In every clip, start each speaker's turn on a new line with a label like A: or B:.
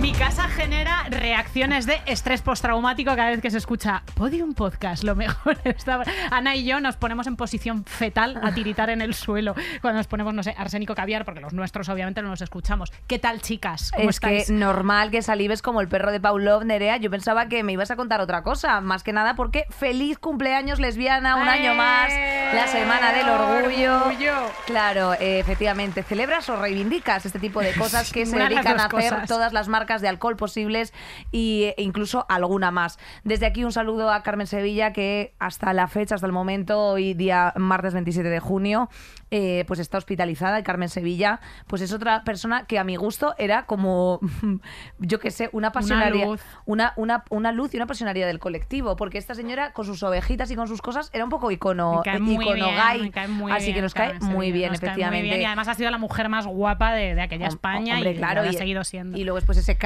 A: Mi casa genera reacciones de estrés postraumático cada vez que se escucha Podium Podcast. Lo mejor está. Ana y yo nos ponemos en posición fetal a tiritar en el suelo cuando nos ponemos, no sé, arsénico caviar, porque los nuestros obviamente no los escuchamos. ¿Qué tal, chicas? ¿Cómo
B: es
A: estáis?
B: que normal que salives como el perro de Paulov, Nerea. Yo pensaba que me ibas a contar otra cosa, más que nada porque feliz cumpleaños lesbiana, un año más, la semana del orgullo.
A: Orgullo.
B: Claro, eh, efectivamente, celebras o reivindicas este tipo de cosas que se dedican a hacer
A: cosas.
B: todas las marcas de alcohol posibles e incluso alguna más. Desde aquí un saludo a Carmen Sevilla que hasta la fecha, hasta el momento, hoy día martes 27 de junio, eh, pues está hospitalizada y Carmen Sevilla pues es otra persona que a mi gusto era como, yo qué sé, una pasionaria,
A: luz.
B: una, una, una luz y una pasionaria del colectivo, porque esta señora con sus ovejitas y con sus cosas era un poco icono,
A: muy
B: icono gay. así que nos cae
A: Carmen
B: muy
A: Sevilla,
B: bien,
A: cae muy
B: efectivamente.
A: bien. Y además ha sido la mujer más guapa de, de aquella España
B: hombre,
A: y
B: claro,
A: lo ha seguido siendo.
B: y luego después ese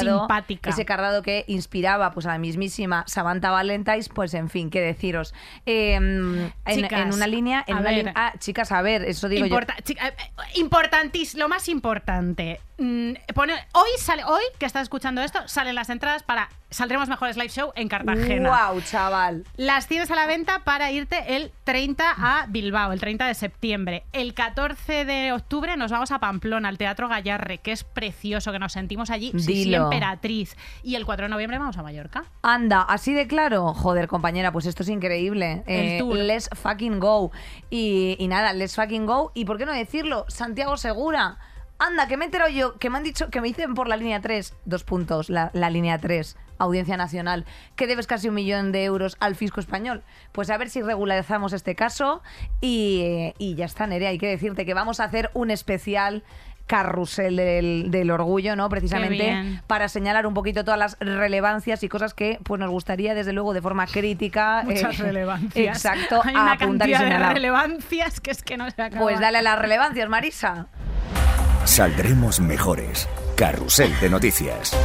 A: simpática.
B: ese cardado que inspiraba pues a la mismísima Samantha Valentine's, pues en fin, qué deciros. Eh, en,
A: Chicas,
B: en una línea, en una
A: ver.
B: línea- ah, chicas, a ver, eso digo
A: Importa- eh, eh, importantis- lo más importante. mm, pone- hoy sale, hoy que estás escuchando esto, salen las entradas para Saldremos Mejores Live Show en. Cartagena.
B: Wow, chaval.
A: Las tienes a la venta para irte el 30 a Bilbao, el 30 de septiembre. El 14 de octubre nos vamos a Pamplona, al Teatro Gallarre, que es precioso, que nos sentimos allí. Sí, emperatriz. Y el 4 de noviembre vamos a Mallorca.
B: Anda, así de claro. Joder, compañera, pues esto es increíble.
A: El tour.
B: Let's fucking go. Y, y nada, let's ¿Y por qué no decirlo? Santiago Segura. Anda, que me entero yo, que me han dicho, que me dicen por la línea 3, dos puntos, la, la línea 3, Audiencia Nacional, que debes casi un millón de euros al fisco español. Pues a ver si regularizamos este caso y, y ya está, Nerea. Hay que decirte que vamos a hacer un especial carrusel del, del orgullo, ¿no? Precisamente para señalar un poquito todas las relevancias y cosas que pues nos gustaría desde luego de forma crítica
A: Muchas
B: eh,
A: relevancias.
B: exacto
A: Hay
B: a
A: una
B: apuntar y
A: cantidad de
B: señalar
A: relevancias que es que no se acaba.
B: pues dale a las relevancias Marisa
C: Saldremos mejores. Carrusel de noticias.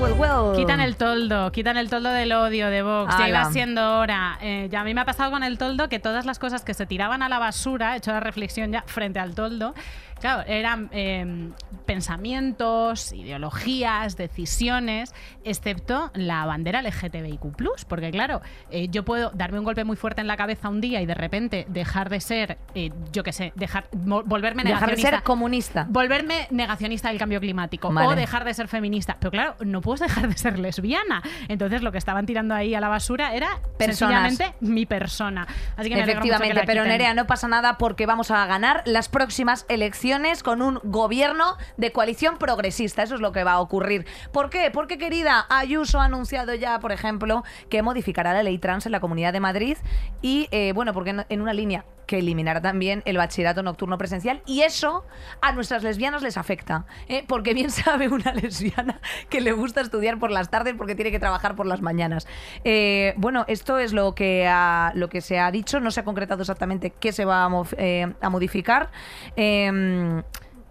B: Well well well
A: Quitan el toldo, quitan el toldo del odio de Vox. Ya
B: Ala.
A: iba siendo hora. Eh, ya a mí me ha pasado con el toldo que todas las cosas que se tiraban a la basura, he hecho la reflexión ya frente al toldo, claro, eran eh, pensamientos, ideologías, decisiones, excepto la bandera LGTBIQ. Porque, claro, eh, yo puedo darme un golpe muy fuerte en la cabeza un día y de repente dejar de ser, eh, yo qué sé, dejar, volverme
B: dejar de
A: negacionista.
B: ser comunista
A: Volverme negacionista del cambio climático
B: Vale.
A: o dejar de ser feminista. Pero claro, no puedes dejar de ser lesbiana. Entonces lo que estaban tirando ahí a la basura era
B: Personas.
A: sencillamente mi persona. Así que me mucho que
B: Efectivamente,
A: la
B: pero. Nerea, no pasa nada porque vamos a ganar las próximas elecciones con un gobierno de coalición progresista. Eso es lo que va a ocurrir. ¿Por qué? Porque, querida, Ayuso ha anunciado ya, por ejemplo, que modificará la ley trans en la Comunidad de Madrid y, eh, bueno, porque en- en una línea que eliminará también el bachillerato nocturno presencial y eso a nuestras lesbianas les afecta, ¿eh? porque bien sabe una lesbiana que le gusta estudiar por las tardes porque tiene que trabajar por las mañanas. Eh, bueno, esto es lo que, lo que se ha dicho, no se ha concretado exactamente qué se va a, eh, a modificar.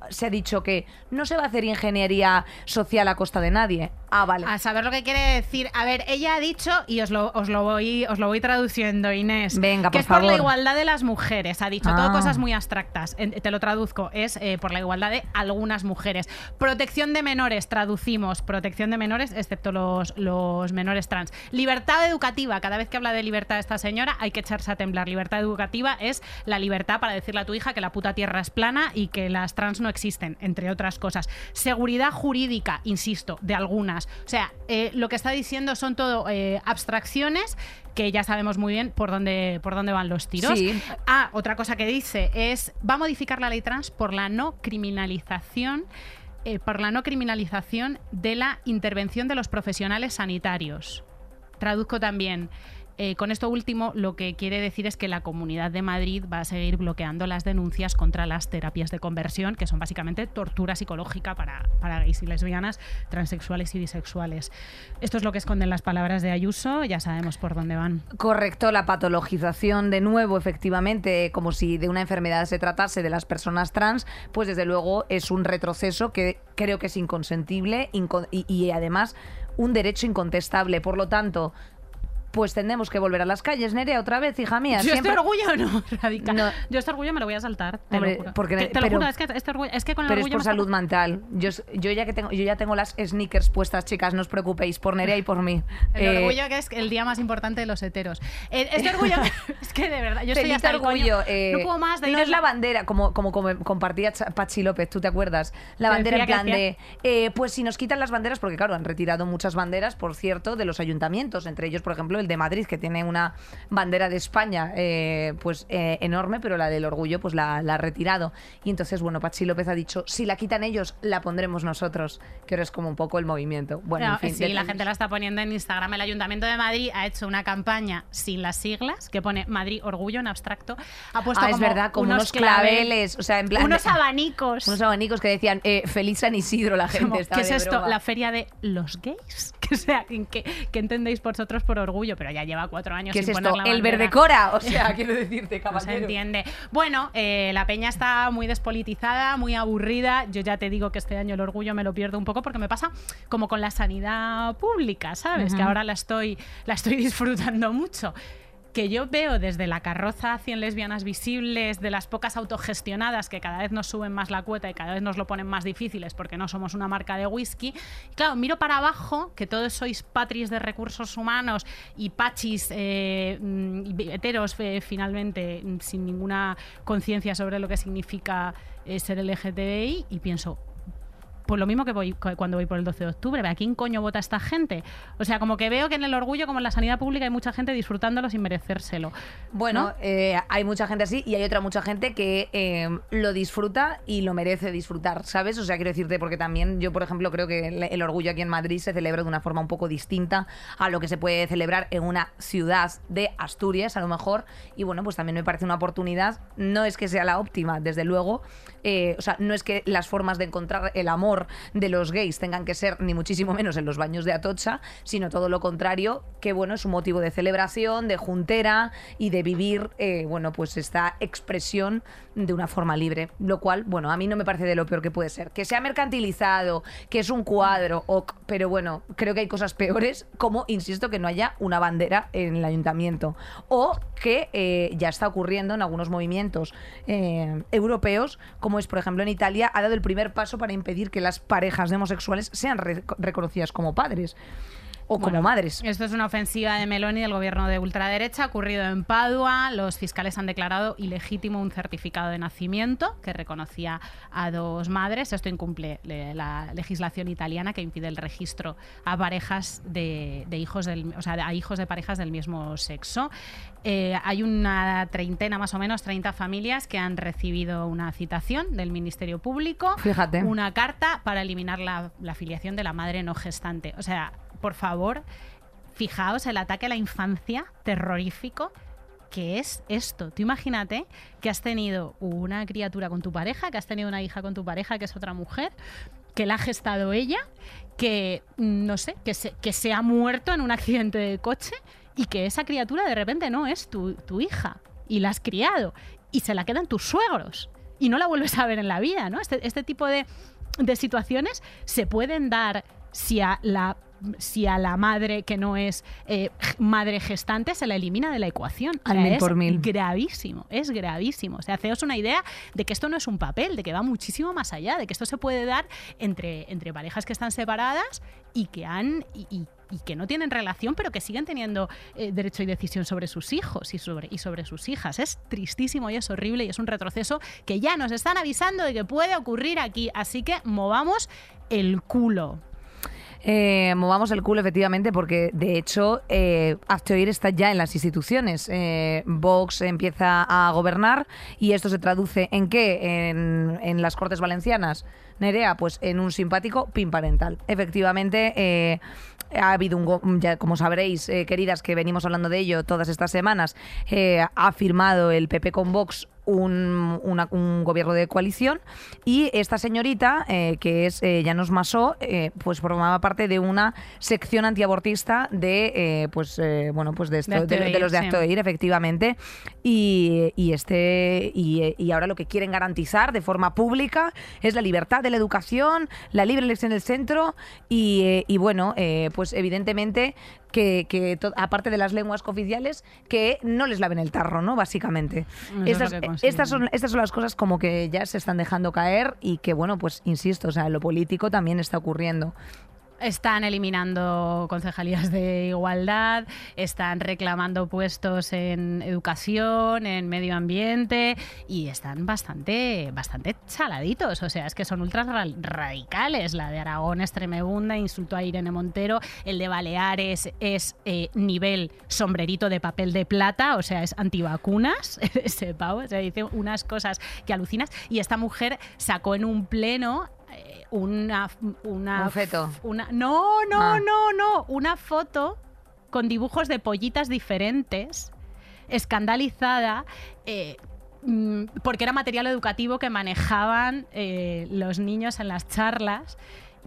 B: Se ha dicho que no se va a hacer ingeniería social a costa de nadie. Ah, vale.
A: A saber lo que quiere decir. A ver, ella ha dicho, y os lo, os lo, voy, os lo voy traduciendo, Inés.
B: Venga,
A: que
B: por
A: es por la igualdad de las mujeres. Ha dicho,
B: Ah.
A: todo cosas muy abstractas. Te lo traduzco. Es eh, por la igualdad de algunas mujeres. Protección de menores, traducimos. Protección de menores, excepto los, los menores trans. Libertad educativa. Cada vez que habla de libertad esta señora, hay que echarse a temblar. Libertad educativa es la libertad para decirle a tu hija que la puta tierra es plana y que las trans no existen, entre otras cosas. Seguridad jurídica, insisto, de algunas. O sea, eh, lo que está diciendo son todo eh, abstracciones que ya sabemos muy bien por dónde, por dónde van los tiros.
B: Sí.
A: Ah, otra cosa que dice es, va a modificar la ley trans por la no criminalización eh, por la no criminalización de la intervención de los profesionales sanitarios. Traduzco también. Eh, con esto último, lo que quiere decir es que la Comunidad de Madrid va a seguir bloqueando las denuncias contra las terapias de conversión, que son básicamente tortura psicológica para, para gays y lesbianas, transexuales y bisexuales. Esto es lo que esconden las palabras de Ayuso, ya sabemos por dónde van.
B: Correcto, la patologización de nuevo, efectivamente, como si de una enfermedad se tratase de las personas trans, pues desde luego es un retroceso que creo que es inconsentible inco- y, y además un derecho incontestable. Por lo tanto, pues tendremos que volver a las calles, Nerea, otra vez, hija mía.
A: Yo
B: siempre-
A: este orgullo no, radical.
B: No.
A: Yo este orgullo me lo voy a saltar, te
B: Hombre,
A: lo juro.
B: porque-
A: Que- te lo
B: pero-
A: juro, es que, este orgullo, es que con el
B: Pero es
A: orgullo
B: por
A: me está-
B: salud mental. Yo, yo ya que tengo, yo ya tengo las sneakers puestas, chicas, no os preocupéis, por Nerea y por mí.
A: El
B: Eh,
A: orgullo que es el día más importante de los heteros. Eh, Este orgullo, es que de verdad, yo estoy hasta el
B: orgullo.
A: coño.
B: eh,
A: no puedo más de
B: no es la bandera, como, como, como compartía Pachi López, ¿tú te acuerdas? La bandera en plan de, eh, pues si nos quitan las banderas, porque claro, han retirado muchas banderas, por cierto, de los ayuntamientos, entre ellos, por ejemplo, el de Madrid, que tiene una bandera de España, eh, pues eh, enorme, pero la del orgullo, pues la, la ha retirado. Y entonces, bueno, Pachi López ha dicho, si la quitan ellos, la pondremos nosotros, que ahora es como un poco el movimiento. Bueno,
A: No,
B: en fin.
A: sí, la gente la está poniendo en Instagram. El Ayuntamiento de Madrid ha hecho una campaña sin las siglas que pone Madrid Orgullo en abstracto. Ha puesto
B: Ah, es verdad, como unos,
A: clave-
B: claveles, o sea, en plan...
A: unos abanicos.
B: unos abanicos que decían, eh, feliz San Isidro, la gente
A: Como, ¿Qué es esto?
B: broma.
A: ¿La feria de los gays? Que sea, ¿qué, qué entendéis vosotros por orgullo? Pero ya lleva cuatro años
B: ¿Qué es
A: sin
B: esto?
A: poner la
B: El
A: bandera.
B: verde cora. O sea, quiero decirte,
A: No se
B: caballero.
A: entiende. Bueno, eh, la peña está muy despolitizada, muy aburrida. Yo ya te digo que este año el orgullo me lo pierdo un poco porque me pasa como con la sanidad pública, ¿sabes? Que ahora la estoy, la estoy disfrutando mucho. Que yo veo desde la carroza 100 lesbianas visibles, de las pocas autogestionadas que cada vez nos suben más la cuota y cada vez nos lo ponen más difíciles porque no somos una marca de whisky. Y claro, miro para abajo, que todos sois patris de recursos humanos y pachis eh, mm, heteros eh, finalmente mm, sin ninguna conciencia sobre lo que significa eh, ser LGTBI y pienso, pues lo mismo que voy cu- cuando voy por el 12 de octubre. ¿A quién coño vota esta gente? O sea, como que veo que en el orgullo, como en la sanidad pública, hay mucha gente disfrutándolo sin merecérselo.
B: Bueno,
A: ¿no?
B: eh, hay mucha gente así y hay otra mucha gente que eh, lo disfruta y lo merece disfrutar, ¿sabes? O sea, quiero decirte, porque también yo, por ejemplo, creo que el, el orgullo aquí en Madrid se celebra de una forma un poco distinta a lo que se puede celebrar en una ciudad de Asturias, a lo mejor. Y bueno, pues también me parece una oportunidad. No es que sea la óptima, desde luego. eh, o sea, no es que las formas de encontrar el amor de los gays tengan que ser ni muchísimo menos en los baños de Atocha, sino todo lo contrario, que bueno, es un motivo de celebración, de juntera y de vivir, eh, bueno, pues esta expresión de una forma libre. Lo cual, bueno, a mí no me parece de lo peor que puede ser. Que sea mercantilizado, que es un cuadro, ok, pero bueno, creo que hay cosas peores, como, insisto, que no haya una bandera en el ayuntamiento. O que eh, ya está ocurriendo en algunos movimientos eh, europeos, como es, por ejemplo, en Italia, ha dado el primer paso para impedir que las parejas de homosexuales sean re- reconocidas como padres o como madres.
A: Esto es una ofensiva de Meloni del gobierno de ultraderecha, ha ocurrido en Padua. Los fiscales han declarado ilegítimo un certificado de nacimiento que reconocía a dos madres. Esto incumple le- la legislación italiana que impide el registro a parejas de, de hijos del, o sea, a hijos de parejas del mismo sexo. Eh, hay una treintena, más o menos, 30 familias que han recibido una citación del Ministerio Público
B: Fíjate.
A: una carta para eliminar la, la filiación de la madre no gestante. O sea, por favor, fijaos el ataque a la infancia terrorífico que es esto. Tú imagínate que has tenido una criatura con tu pareja, que has tenido una hija con tu pareja, que es otra mujer, que la ha gestado ella, que mm, no sé, que se, que se ha muerto en un accidente de coche y que esa criatura de repente no es tu, tu hija y la has criado y se la quedan tus suegros y no la vuelves a ver en la vida, ¿no? Este, este tipo de, de situaciones se pueden dar si a la si a la madre que no es eh, madre gestante se la elimina de la ecuación. O
B: Al
A: sea,
B: mil
A: es
B: por mil.
A: gravísimo, es gravísimo. O sea, haceos una idea de que esto no es un papel, de que va muchísimo más allá, de que esto se puede dar entre, entre parejas que están separadas y que han y, y- y que no tienen relación, pero que siguen teniendo eh, derecho y decisión sobre sus hijos y sobre, y sobre sus hijas. Es tristísimo y es horrible y es un retroceso que ya nos están avisando de que puede ocurrir aquí. Así que movamos el culo.
B: Eh, movamos el culo, efectivamente, porque de hecho eh, está ya en las instituciones. Eh, Vox empieza a gobernar y esto se traduce en qué? En, las Cortes Valencianas. Nerea, pues en un simpático pin parental. Efectivamente, eh, ha habido un, ya como sabréis, eh, queridas, que venimos hablando de ello todas estas semanas, eh, ha firmado el PP con Vox un, una- un gobierno de coalición y esta señorita, eh, que es eh, Llanos Masó, eh, pues formaba parte de una sección antiabortista de, eh, pues, eh, bueno, pues de, esto-
A: De
B: los de
A: sí.
B: Acto de Ir, efectivamente. Y, y este y, y ahora lo que quieren garantizar de forma pública es la libertad de la educación, la libre elección del centro y, y bueno, eh, pues evidentemente que, aparte de las lenguas cooficiales, que no les laven el tarro, ¿no? Básicamente.
A: Eso es
B: Estas, son, estas son las cosas como que ya se están dejando caer y que, bueno, pues insisto, o sea, lo político también está ocurriendo.
A: Están eliminando concejalías de igualdad, están reclamando puestos en educación, en medio ambiente y están bastante, bastante chaladitos. O sea, es que son ultras ra- radicales. La de Aragón es insultó a Irene Montero. El de Baleares es eh, nivel sombrerito de papel de plata, o sea, es antivacunas, ese. O sea, dice unas cosas que alucinas. Y esta mujer sacó en un pleno una, una
B: Un feto.
A: una, no, no,
B: Ah.
A: no, no. Una foto con dibujos de pollitas diferentes, escandalizada. eh, mm, porque era material educativo que manejaban eh, los niños en las charlas.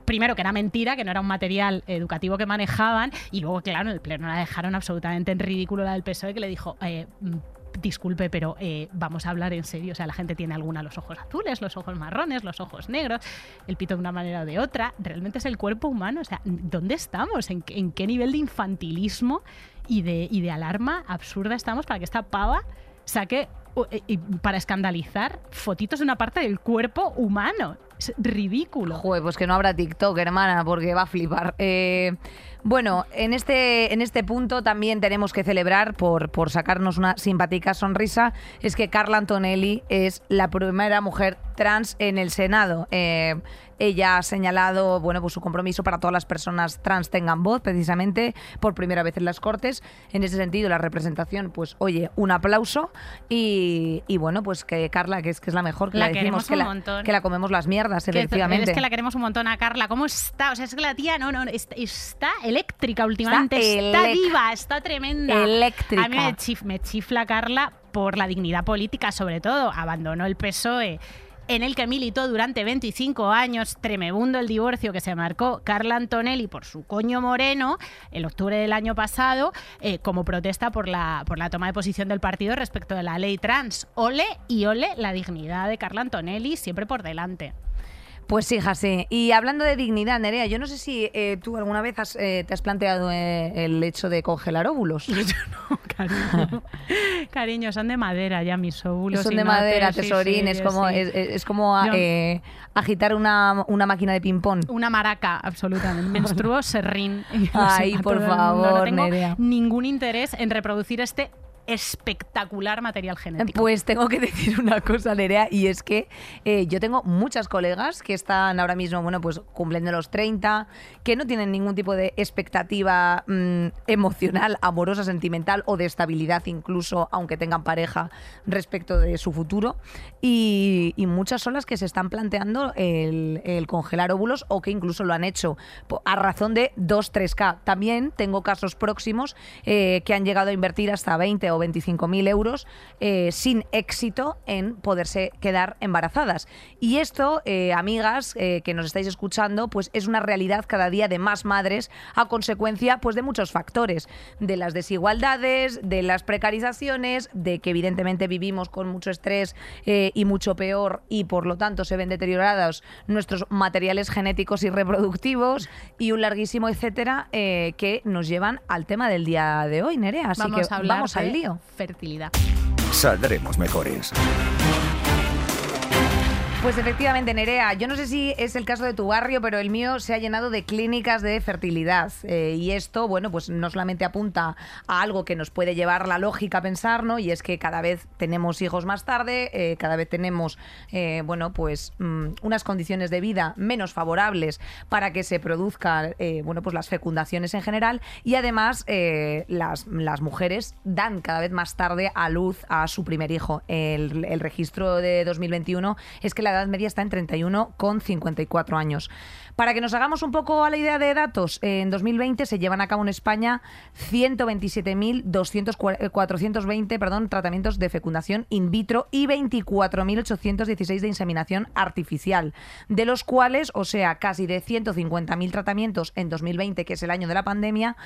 A: Primero, que era mentira, que no era un material educativo que manejaban, y luego, claro, en el pleno la dejaron absolutamente en ridículo la del PSOE, que le dijo, eh, mm, disculpe, pero eh, vamos a hablar en serio. O sea, la gente tiene alguna los ojos azules, los ojos marrones, los ojos negros, el pito de una manera o de otra. Realmente es el cuerpo humano. O sea, ¿dónde estamos? ¿En, qué- nivel de infantilismo y de, y de alarma absurda estamos para que esta pava saque eh, para escandalizar fotitos de una parte del cuerpo humano? Es ridículo.
B: Joder, pues que no habrá TikTok, hermana, porque va a flipar. Eh, bueno, en este, en este punto también tenemos que celebrar, por, por sacarnos una simpática sonrisa, es que Carla Antonelli es la primera mujer trans en el Senado. Eh, ella ha señalado bueno, pues su compromiso para todas las personas trans tengan voz, precisamente por primera vez en las Cortes. En ese sentido, la representación, pues oye, un aplauso. Y, y bueno, pues que Carla, que es, que es la mejor, que
A: La
B: la, decimos que la, que la comemos las mierdas,
A: Que
B: efectivamente.
A: Es que la queremos un montón a Carla. ¿Cómo está? O sea, es que la tía no, no, está, está eléctrica últimamente. Está,
B: elec-
A: viva, está tremenda.
B: eléctrica.
A: A mí me, chif- me chifla Carla por la dignidad política, sobre todo. Abandonó el PSOE. En el que militó durante 25 años, tremebundo el divorcio que se marcó Carla Antonelli por su coño moreno el octubre del año pasado, eh, como protesta por la, por la toma de posición del partido respecto de la ley trans. Ole y ole la dignidad de Carla Antonelli, siempre por delante.
B: Pues hija, sí. Y hablando de dignidad, Nerea, yo no sé si eh, tú alguna vez has, eh, te has planteado eh, el hecho de congelar óvulos.
A: No, cariño. cariño, son de madera ya mis óvulos.
B: Son de
A: no
B: madera,
A: te-
B: tesorín,
A: sí,
B: es como,
A: sí.
B: es, como a-
A: Yo-
B: eh, agitar una, una máquina de ping-pong.
A: Una maraca, absolutamente. Menstruo serrín.
B: Ay, por favor,
A: No tengo
B: Nerea.
A: ningún interés en reproducir este espectacular material genético.
B: Pues tengo que decir una cosa, Nerea, y es que eh, yo tengo muchas colegas que están ahora mismo, bueno, pues cumpliendo los 30, que no tienen ningún tipo de expectativa mm, emocional, amorosa, sentimental o de estabilidad incluso, aunque tengan pareja, respecto de su futuro. Y, muchas son las que se están planteando el, el congelar óvulos o que incluso lo han hecho a razón de 2-3K. También tengo casos próximos eh, que han llegado a invertir hasta 20 o 25 mil euros eh, sin éxito en poderse quedar embarazadas. Y esto, eh, amigas eh, que nos estáis escuchando, pues es una realidad cada día de más madres a consecuencia pues de muchos factores, de las desigualdades, de las precarizaciones, de que evidentemente vivimos con mucho estrés y mucho peor y por lo tanto se ven deteriorados nuestros materiales genéticos y reproductivos y un larguísimo etcétera que nos llevan al tema del día de hoy, Nerea. Así
A: vamos
B: que
A: a hablar
B: vamos al lío.
A: Fertilidad.
C: Saldremos mejores.
B: Pues efectivamente, Nerea, yo no sé si es el caso de tu barrio, pero el mío se ha llenado de clínicas de fertilidad. Eh, y esto, bueno, pues no solamente apunta a algo que nos puede llevar la lógica a pensar, ¿no? Y es que cada vez tenemos hijos más tarde, eh, cada vez tenemos, eh, bueno, pues mm, unas condiciones de vida menos favorables para que se produzcan, eh, bueno, pues las fecundaciones en general. Y además, las, las mujeres dan cada vez más tarde a luz a su primer hijo. El, el registro de 2021 es que la edad media está en 31,54 años. Para que nos hagamos un poco a la idea de datos, en 2020 se llevan a cabo en España 127.420 perdón, tratamientos de fecundación in vitro y 24.816 de inseminación artificial, de los cuales, o sea, casi de 150.000 tratamientos en 2020, que es el año de la pandemia,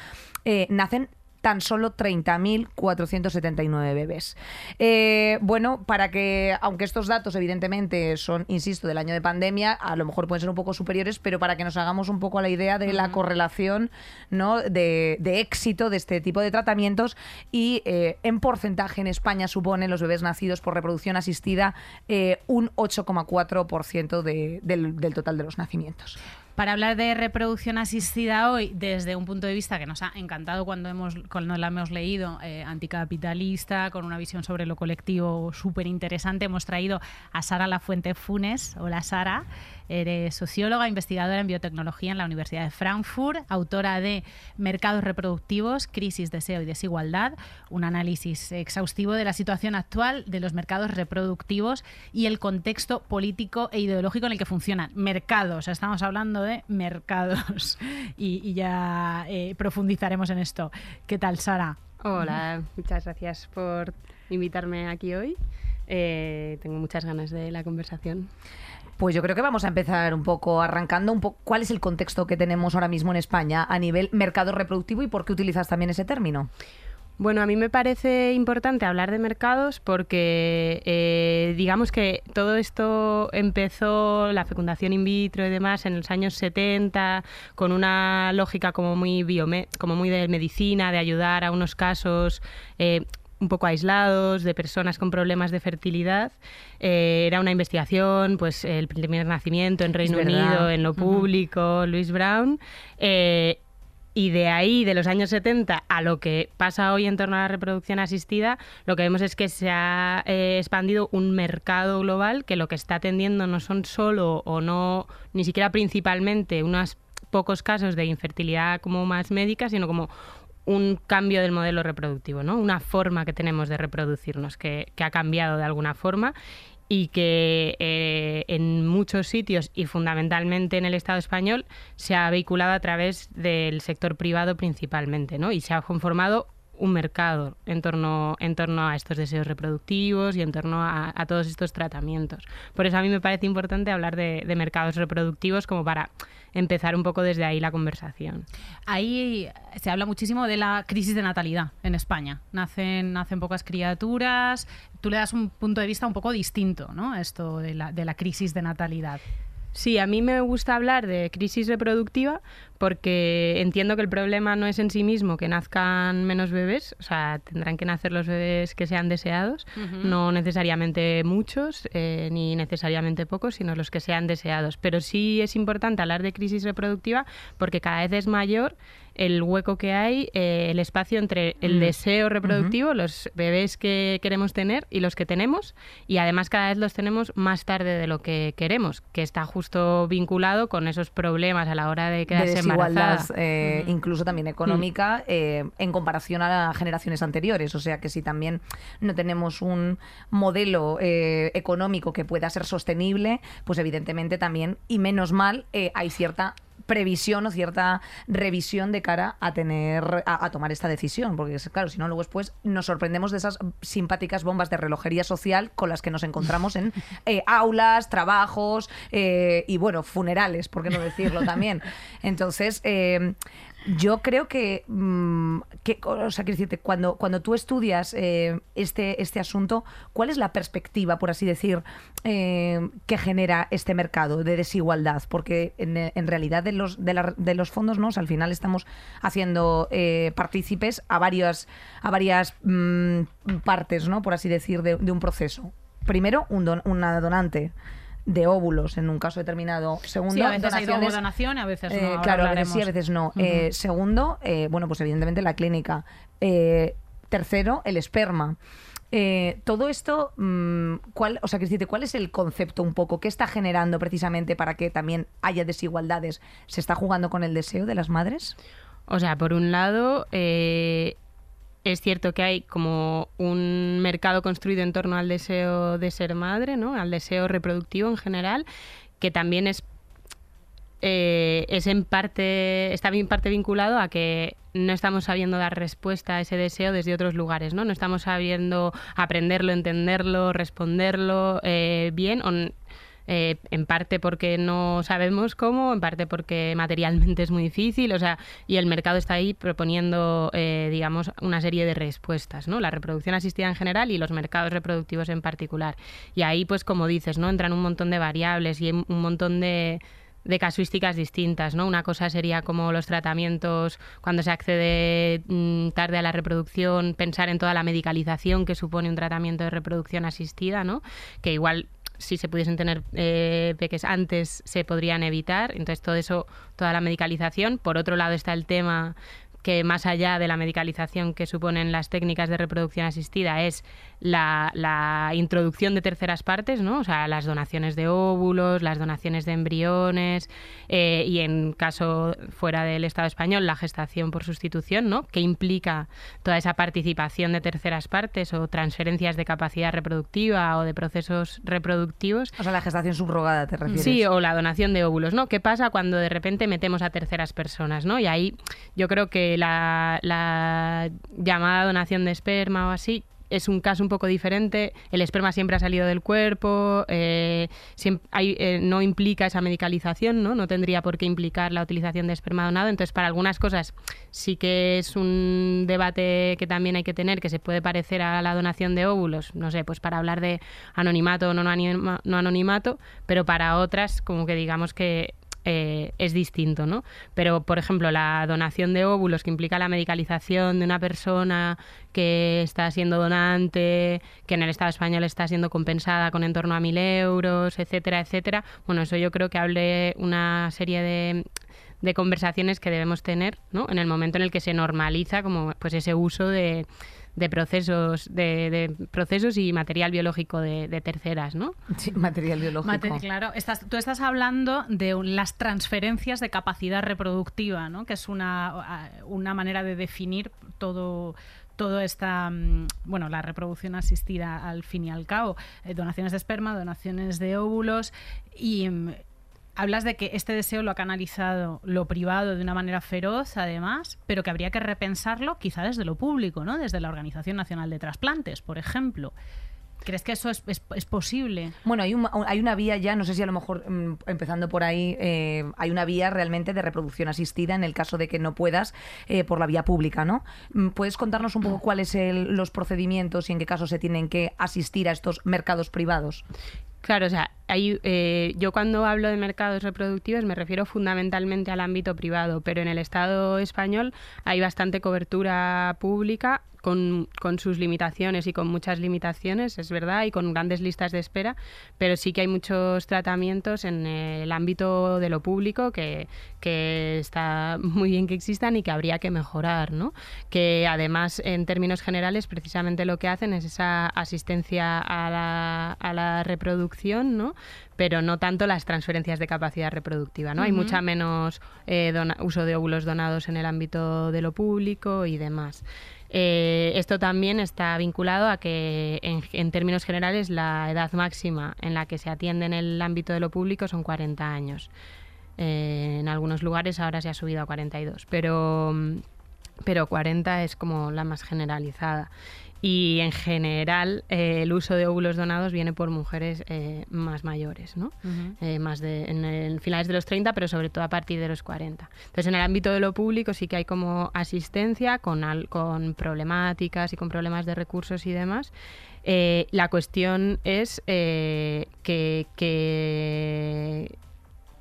B: eh, nacen tan solo 30.479 bebés. Eh, bueno, para que, aunque estos datos evidentemente son, insisto, del año de pandemia, a lo mejor pueden ser un poco superiores, pero para que nos hagamos un poco a la idea de la correlación ¿no? de, de éxito de este tipo de tratamientos y eh, en porcentaje en España suponen los bebés nacidos por reproducción asistida eh, un 8,4% de- del, del total de los nacimientos.
A: Para hablar de reproducción asistida hoy, desde un punto de vista que nos ha encantado cuando, hemos, cuando la hemos leído, eh, anticapitalista, con una visión sobre lo colectivo súper interesante, hemos traído a Sara Lafuente Funes. Hola Sara, eres socióloga, investigadora en biotecnología en la Universidad de Frankfurt, autora de Mercados reproductivos, crisis, deseo y desigualdad, un análisis exhaustivo de la situación actual de los mercados reproductivos y el contexto político e ideológico en el que funcionan. Mercados, estamos hablando de mercados y, ya eh, profundizaremos en esto. ¿Qué tal, Sara?
D: Hola, muchas gracias por invitarme aquí hoy. Eh, tengo muchas ganas de la conversación.
B: Pues yo creo que vamos a empezar un poco arrancando un poco cuál es el contexto que tenemos ahora mismo en España a nivel mercado reproductivo y por qué utilizas también ese término.
D: Bueno, a mí me parece importante hablar de mercados porque eh, digamos que todo esto empezó, la fecundación in vitro y demás, en los años 70, con una lógica como muy, biome como muy de medicina, de ayudar a unos casos eh, un poco aislados, de personas con problemas de fertilidad. Eh, era una investigación, pues el primer nacimiento en Reino. Unido, en lo público, Louis Brown. Eh, y de ahí, de los años 70, a lo que pasa hoy en torno a la reproducción asistida, lo que vemos es que se ha eh, expandido un mercado global que lo que está atendiendo no son solo o no, ni siquiera principalmente, unos pocos casos de infertilidad como más médica, sino como un cambio del modelo reproductivo, ¿no? Una forma que tenemos de reproducirnos que, ha cambiado de alguna forma y que eh, en muchos sitios y fundamentalmente en el Estado español se ha vehiculado a través del sector privado principalmente, ¿no? Y se ha conformado un mercado en torno, en torno a estos deseos reproductivos y en torno a, a todos estos tratamientos. Por eso a mí me parece importante hablar de, de mercados reproductivos como para empezar un poco desde ahí la conversación.
A: Ahí se habla muchísimo de la crisis de natalidad en España. Nacen, nacen pocas criaturas. Tú le das un punto de vista un poco distinto, ¿no? Esto de la, de la crisis de natalidad.
D: Sí, a mí me gusta hablar de crisis reproductiva porque entiendo que el problema no es en sí mismo que nazcan menos bebés, o sea, tendrán que nacer los bebés que sean deseados, no necesariamente muchos eh, ni necesariamente pocos, sino los que sean deseados. Pero sí es importante hablar de crisis reproductiva porque cada vez es mayor el hueco que hay, eh, el espacio entre el
B: Mm.
D: deseo reproductivo, los bebés que queremos tener y los que tenemos, y además cada vez los tenemos más tarde de lo que queremos, que está justo vinculado con esos problemas a la hora de
B: de desigualdad, eh, incluso también económica, eh, en comparación a las generaciones anteriores. O sea que si también no tenemos un modelo eh, económico que pueda ser sostenible, pues evidentemente también, y menos mal, eh, hay cierta previsión o cierta revisión de cara a tener a, a tomar esta decisión porque claro si no luego después nos sorprendemos de esas simpáticas bombas de relojería social con las que nos encontramos en eh, aulas trabajos eh, y bueno funerales por qué no decirlo también. Entonces eh, yo creo que, mm, que o sea, quiero decirte, cuando, cuando tú estudias eh, este, este asunto, ¿cuál es la perspectiva, por así decir, eh, que genera este mercado de desigualdad? Porque en, en realidad de los, de, la- de los fondos, ¿no? Al final estamos haciendo eh, partícipes a varias, a varias mm, partes, ¿no? Por así decir, de, de un proceso. Primero, un don- una donante de óvulos en un caso determinado. Segundo,
A: Sí, a veces hay donación, a veces no.
B: eh, claro, a veces sí, a veces no. Eh, segundo, eh, bueno, pues evidentemente la clínica. Eh, tercero, el esperma. Eh, todo esto, mm, ¿cuál, o sea, ¿cuál es el concepto un poco? ¿Qué está generando precisamente para que también haya desigualdades? ¿Se está jugando con el deseo de las madres?
D: O sea, por un lado, eh, es cierto que hay como un mercado construido en torno al deseo de ser madre, ¿no? Al deseo reproductivo en general, que también es eh, es en parte está en parte vinculado a que no estamos sabiendo dar respuesta a ese deseo desde otros lugares, ¿no? No estamos sabiendo aprenderlo, entenderlo, responderlo eh, bien. Eh, en parte porque no sabemos cómo, en parte porque materialmente es muy difícil, o sea, y el mercado está ahí proponiendo, eh, digamos, una serie de respuestas, ¿no? La reproducción asistida en general y los mercados reproductivos en particular. Y ahí, pues, como dices, ¿no? Entran un montón de variables y un montón de de casuísticas distintas, ¿no? Una cosa sería como los tratamientos cuando se accede mm, tarde a la reproducción, pensar en toda la medicalización que supone un tratamiento de reproducción asistida, ¿no? Que igual si se pudiesen tener eh, peques antes se podrían evitar. Entonces todo eso, toda la medicalización. Por otro lado está el tema que más allá de la medicalización que suponen las técnicas de reproducción asistida es la, la introducción de terceras partes, ¿no? O sea, las donaciones de óvulos, las donaciones de embriones eh, y en caso fuera del Estado español la gestación por sustitución, ¿no? Que implica toda esa participación de terceras partes o transferencias de capacidad reproductiva o de procesos reproductivos
B: O sea, la gestación subrogada, ¿te refieres?
D: Sí, o la donación de óvulos, ¿no? ¿Qué pasa cuando de repente metemos a terceras personas, ¿no? Y ahí yo creo que la, la llamada donación de esperma o así es un caso un poco diferente. El esperma siempre ha salido del cuerpo, eh, eh, no implica esa medicalización, ¿no? No tendría por qué implicar la utilización de esperma donado. Entonces, para algunas cosas sí que es un debate que también hay que tener, que se puede parecer a la donación de óvulos, no sé, pues para hablar de anonimato o no anonimato, pero para otras como que digamos que eh, es distinto, ¿no? Pero, por ejemplo, la donación de óvulos que implica la medicalización de una persona que está siendo donante, que en el Estado español está siendo compensada con en torno a mil euros, etcétera, etcétera. Bueno, eso yo creo que hable una serie de de conversaciones que debemos tener, ¿no? En el momento en el que se normaliza como pues ese uso de, de procesos de, de procesos y material biológico de, de terceras, ¿no?
B: Sí, material biológico.
A: Mate- claro, estás, tú estás hablando de un- las transferencias de capacidad reproductiva, ¿no? que es una, una manera de definir todo todo esta mm, bueno la reproducción asistida al fin y al cabo Eh, donaciones de esperma donaciones de óvulos y mm, Hablas de que este deseo lo ha canalizado lo privado de una manera feroz, además, pero que habría que repensarlo quizá desde lo público, ¿no? Desde la Organización Nacional de Trasplantes, por ejemplo. ¿Crees que eso es, posible?
B: Bueno, hay, un- hay una vía ya, no sé si a lo mejor mm, empezando por ahí, eh, hay una vía realmente de reproducción asistida en el caso de que no puedas eh, por la vía pública, ¿no? Mm, ¿Puedes contarnos un poco cuáles son los procedimientos y en qué caso se tienen que asistir a estos mercados privados?
D: Claro, o sea, hay, eh, yo cuando hablo de mercados reproductivos me refiero fundamentalmente al ámbito privado, pero en el Estado español hay bastante cobertura pública con, con sus limitaciones y con muchas limitaciones, es verdad, y con grandes listas de espera, pero sí que hay muchos tratamientos en el ámbito de lo público que, que está muy bien que existan y que habría que mejorar, ¿no? Que además, en términos generales, precisamente lo que hacen es esa asistencia a la, a la reproducción, ¿no? pero no tanto las transferencias de capacidad reproductiva, ¿no? Hay mucha menos eh, uso de óvulos donados en el ámbito de lo público y demás. Eh, esto también está vinculado a que, en, en términos generales, la edad máxima en la que se atiende en el ámbito de lo público son 40 años. Eh, en algunos lugares ahora se ha subido a 42, pero, pero 40 es como la más generalizada. Y en general eh, el uso de óvulos donados viene por mujeres eh, más mayores, ¿no? Eh, más de, en, el- finales de los 30, pero sobre todo a partir de los 40. Entonces, en el ámbito de lo público sí que hay como asistencia con, al- con problemáticas y con problemas de recursos y demás. La cuestión es que, que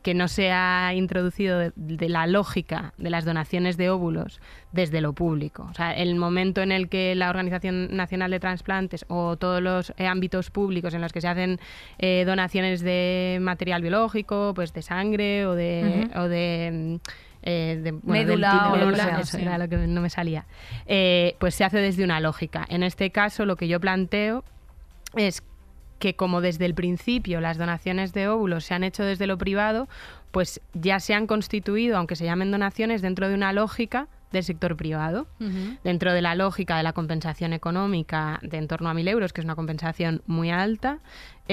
D: que no se ha introducido de, de la lógica de las donaciones de óvulos desde lo público. O sea, el momento en el que la Organización Nacional de Transplantes o todos los eh, ámbitos públicos en los que se hacen eh, donaciones de material biológico, pues de sangre o de, o de mm, eh, de, bueno,
B: Médula
D: médula, eso
B: sí.
D: era lo que no me salía. Eh, pues se hace desde una lógica. En este caso, lo que yo planteo es que como desde el principio las donaciones de óvulos se han hecho desde lo privado, pues ya se han constituido, aunque se llamen donaciones, dentro de una lógica del sector privado, dentro de la lógica de la compensación económica de en torno a 1.000 euros, que es una compensación muy alta,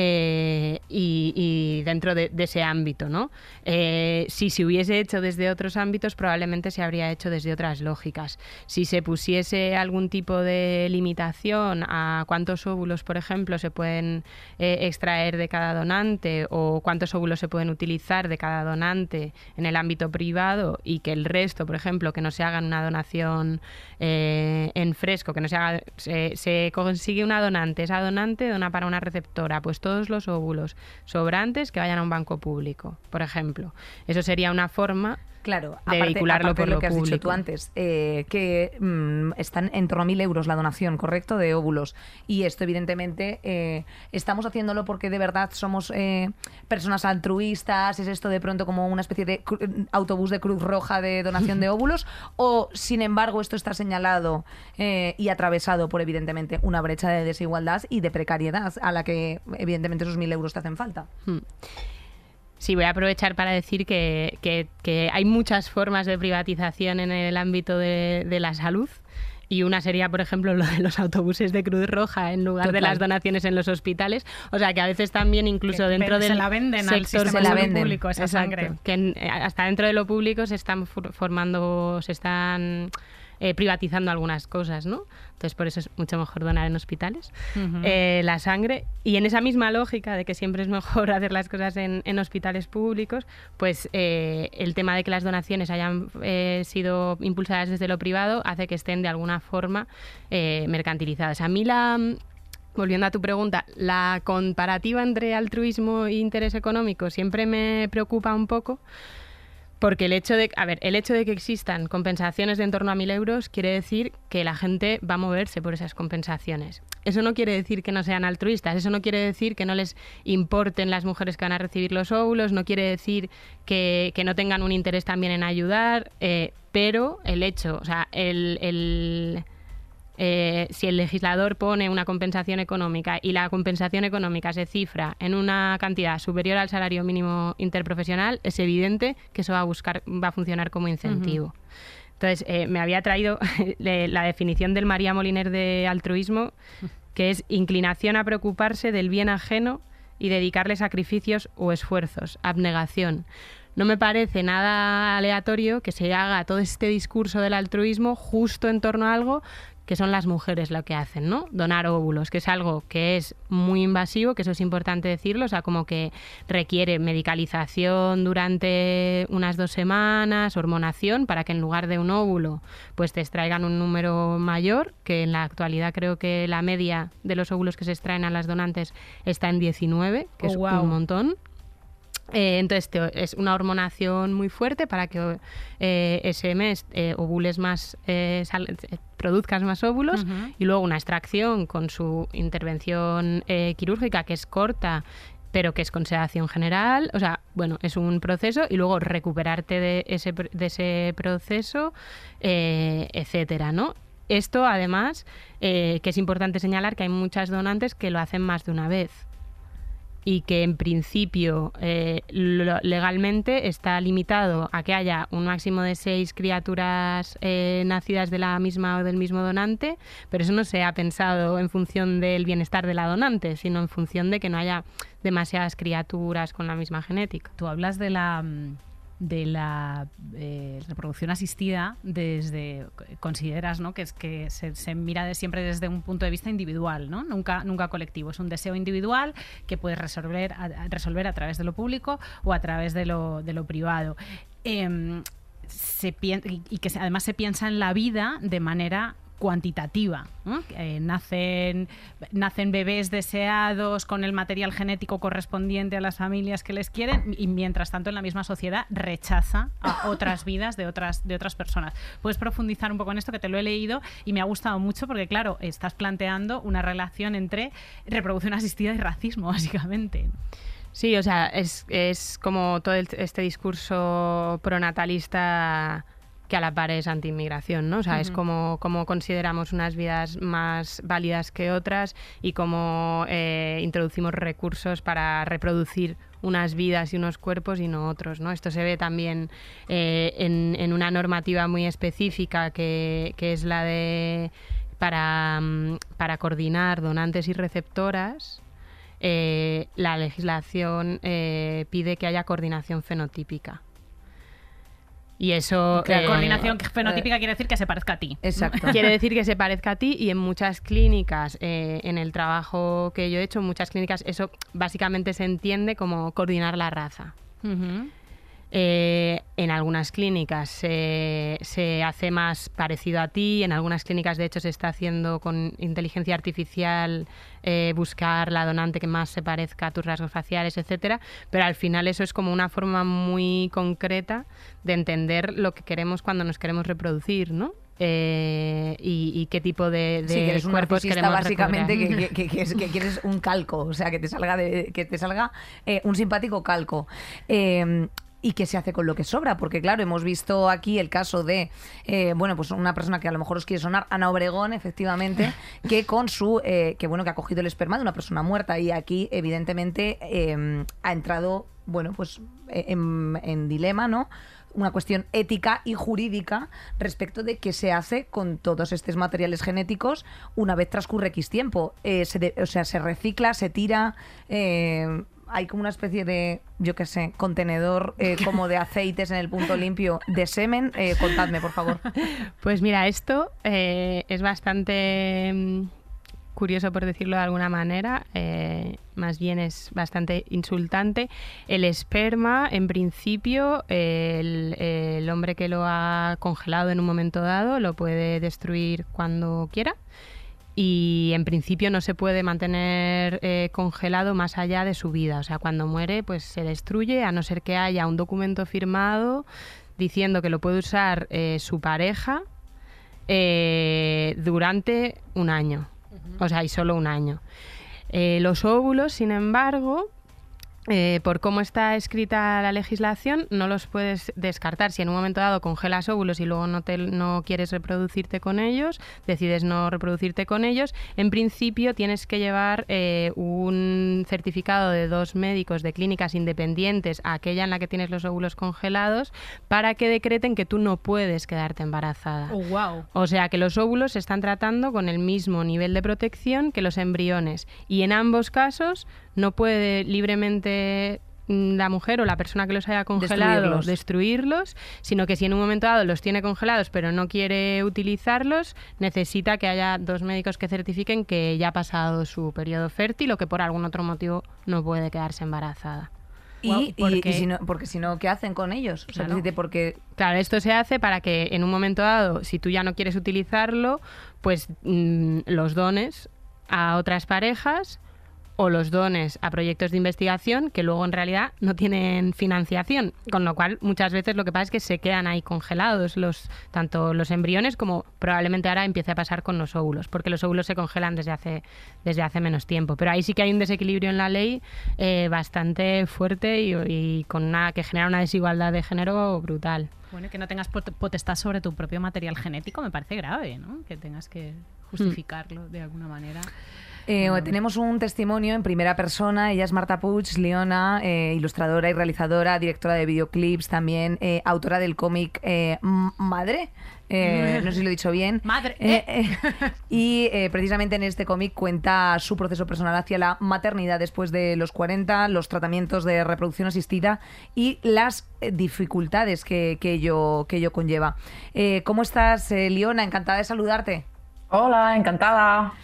D: eh, y, y dentro de, de ese ámbito, ¿no? Eh, si se hubiese hecho desde otros ámbitos, probablemente se habría hecho desde otras lógicas. Si se pusiese algún tipo de limitación a cuántos óvulos, por ejemplo, se pueden eh, extraer de cada donante o cuántos óvulos se pueden utilizar de cada donante en el ámbito privado y que el resto, por ejemplo, que no se hagan una donación eh, en fresco, que no se haga, se, se consigue una donante, esa donante dona para una receptora, pues todos los óvulos sobrantes que vayan a un banco público, por ejemplo. Eso sería una forma
B: Claro,
D: de
B: aparte,
D: vehicularlo
B: aparte
D: por
B: de lo que has dicho tú antes, eh, que mm, están en torno a mil euros la donación, ¿correcto? De óvulos. Y esto, evidentemente, eh, estamos haciéndolo porque de verdad somos eh, personas altruistas, es esto de pronto como una especie de autobús de Cruz Roja de donación de óvulos, o sin embargo esto está señalado eh, y atravesado por, evidentemente, una brecha de desigualdad y de precariedad a la que, evidentemente, esos mil euros te hacen falta.
D: Sí, voy a aprovechar para decir que, que- que hay muchas formas de privatización en el ámbito de, de la salud. Y una sería, por ejemplo, lo de los autobuses de Cruz Roja en lugar de las donaciones en los hospitales. O sea, que a veces también incluso
A: Que
D: dentro del
A: se la venden al
D: sector
A: sistema
B: Se la venden.
A: público esa
D: Exacto,
A: sangre.
D: que eh, hasta dentro de lo público se están for- formando, se están eh, privatizando algunas cosas, ¿no? Entonces por eso es mucho mejor donar en hospitales
A: Ujú.
D: eh, la sangre. Y en esa misma lógica de que siempre es mejor hacer las cosas en, en hospitales públicos, pues eh, el tema de que las donaciones hayan eh, sido impulsadas desde lo privado hace que estén de alguna forma eh, mercantilizadas. A mí la Volviendo a tu pregunta, la comparativa entre altruismo e interés económico siempre me preocupa un poco porque el hecho de, a ver, el hecho de que existan compensaciones de en torno a 1.000 euros quiere decir que la gente va a moverse por esas compensaciones. Eso no quiere decir que no sean altruistas, eso no quiere decir que no les importen las mujeres que van a recibir los óvulos, no quiere decir que, no tengan un interés también en ayudar, eh, pero el hecho, o sea, el- el, eh, si el legislador pone una compensación económica y la compensación económica se cifra en una cantidad superior al salario mínimo interprofesional, es evidente que eso va a buscar, va a funcionar como incentivo. Entonces, eh, me había traído la definición del María Moliner de altruismo, que es inclinación a preocuparse del bien ajeno y dedicarle sacrificios o esfuerzos, abnegación. No me parece nada aleatorio que se haga todo este discurso del altruismo justo en torno a algo que son las mujeres lo que hacen, ¿no? Donar óvulos, que es algo que es muy invasivo, que eso es importante decirlo, o sea, como que requiere medicalización durante unas dos semanas, hormonación, para que en lugar de un óvulo, pues te extraigan un número mayor, que en la actualidad creo que la media de los óvulos que se extraen a las donantes está en 19, que
A: Oh,
D: es un montón. Eh, entonces te- es una hormonación muy fuerte para que eh, ese mes eh, ovules más, eh, sal- eh, produzcas más óvulos y luego una extracción con su intervención eh, quirúrgica que es corta pero que es con sedación general, o sea, bueno, es un proceso y luego recuperarte de ese, de ese proceso, etcétera, ¿no? Esto, además, que es importante señalar que hay muchas donantes que lo hacen más de una vez y que en principio eh, legalmente está limitado a que haya un máximo de seis criaturas eh, nacidas de la misma o del mismo donante, pero eso no se ha pensado en función del bienestar de la donante, sino en función de que no haya demasiadas criaturas con la misma genética.
A: Tú hablas de la mm, de la eh, reproducción asistida desde consideras ¿no? que es que se, mira de siempre desde un punto de vista individual no nunca nunca colectivo. Es un deseo individual que puedes resolver a, resolver a través de lo público o a través de lo, de lo privado. Em, y que además se piensa en la vida de manera cuantitativa. Eh, nacen, nacen bebés deseados con el material genético correspondiente a las familias que les quieren y mientras tanto en la misma sociedad rechaza a otras vidas de otras, de otras personas. Puedes profundizar un poco en esto que te lo he leído y me ha gustado mucho porque claro, estás planteando una relación entre reproducción asistida y racismo, básicamente.
D: Sí, o sea, es, es como todo este discurso pronatalista que a la par es anti-inmigración, ¿no? O sea, es como, como consideramos unas vidas más válidas que otras y cómo eh, introducimos recursos para reproducir unas vidas y unos cuerpos y no otros, ¿no? Esto se ve también eh, en, en una normativa muy específica que, que es la de para, mm, para coordinar donantes y receptoras, eh, la legislación eh, pide que haya coordinación fenotípica. Y eso...
A: Claro,
D: eh,
A: coordinación fenotípica quiere decir que se parezca a ti.
B: Exacto.
D: Quiere decir que se parezca a ti y en muchas clínicas, eh, en el trabajo que yo he hecho, en muchas clínicas, eso básicamente se entiende como coordinar la raza. Eh, en algunas clínicas se, se hace más parecido a ti, en algunas clínicas de hecho se está haciendo con inteligencia artificial eh, buscar la donante que más se parezca a tus rasgos faciales, etcétera, pero al final eso es como una forma muy concreta de entender lo que queremos cuando nos queremos reproducir, ¿no? Eh, y, y qué tipo de, de
B: Sí, que eres un
D: cuerpos
B: narcisista
D: queremos
B: básicamente que, que- que- que es- que quieres un calco, o sea, que te salga de, que te salga eh, un simpático calco. Eh, ¿Y qué se hace con lo que sobra? Porque claro, hemos visto aquí el caso de, eh, bueno, pues una persona que a lo mejor os quiere sonar, Ana Obregón, efectivamente, que con su, eh, que bueno, que ha cogido el esperma de una persona muerta y aquí evidentemente eh, ha entrado, bueno, pues eh, en, en dilema, ¿no? una cuestión ética y jurídica respecto de qué se hace con todos estos materiales genéticos una vez transcurre X tiempo. Eh, se de- o sea, se recicla, se tira. eh, hay como una especie de, yo qué sé, contenedor eh, como de aceites en el punto limpio de semen. Eh, contadme, por favor.
D: Pues mira, esto eh, es bastante mm, curioso, por decirlo de alguna manera. eh, más bien es bastante insultante. El esperma, en principio, eh, el, el hombre que lo ha congelado en un momento dado lo puede destruir cuando quiera. Y en principio no se puede mantener eh, congelado más allá de su vida. O sea, cuando muere, pues se destruye, a no ser que haya un documento firmado diciendo que lo puede usar eh, su pareja eh, durante un año. O sea, y solo un año. Los óvulos, sin embargo, eh, por cómo está escrita la legislación, no los puedes descartar. Si en un momento dado congelas óvulos y luego no, te, no quieres reproducirte con ellos, decides no reproducirte con ellos, en principio tienes que llevar eh, un certificado de dos médicos de clínicas independientes a aquella en la que tienes los óvulos congelados para que decreten que tú no puedes quedarte embarazada.
A: Oh, wow.
D: O sea que los óvulos se están tratando con el mismo nivel de protección que los embriones y en ambos casos no puede libremente la mujer o la persona que los haya congelado
B: Destruirlos.
D: destruirlos, sino que si en un momento dado los tiene congelados pero no quiere utilizarlos, necesita que haya dos médicos que certifiquen que ya ha pasado su periodo fértil o que por algún otro motivo no puede quedarse embarazada.
B: Y,
A: porque-
B: y si no, porque si no, ¿qué hacen con ellos? O sea,
A: Claro.
B: porque
D: Claro, esto se hace para que en un momento dado, si tú ya no quieres utilizarlo, pues mm, los dones a otras parejas o los dones a proyectos de investigación que luego en realidad no tienen financiación, con lo cual muchas veces lo que pasa es que se quedan ahí congelados los tanto los embriones como probablemente ahora empiece a pasar con los óvulos, porque los óvulos se congelan desde hace desde hace menos tiempo, pero ahí sí que hay un desequilibrio en la ley eh, bastante fuerte y, y con una que genera una desigualdad de género brutal.
A: Bueno, que no tengas pot- potestad sobre tu propio material genético me parece grave, ¿no? Que tengas que justificarlo de alguna manera.
B: Eh, Tenemos un testimonio en primera persona. Ella es Marta Puig, Leona, eh, ilustradora y realizadora, directora de videoclips, también eh, autora del cómic Madre. Eh, no sé si lo he dicho bien.
A: Madre,
B: Eh, eh, y precisamente en este cómic cuenta su proceso personal hacia la maternidad después de los 40, los tratamientos de reproducción asistida y las dificultades que, que ello, que ello conlleva. ¿Cómo estás, Leona? Encantada de saludarte.
E: Hola, encantada.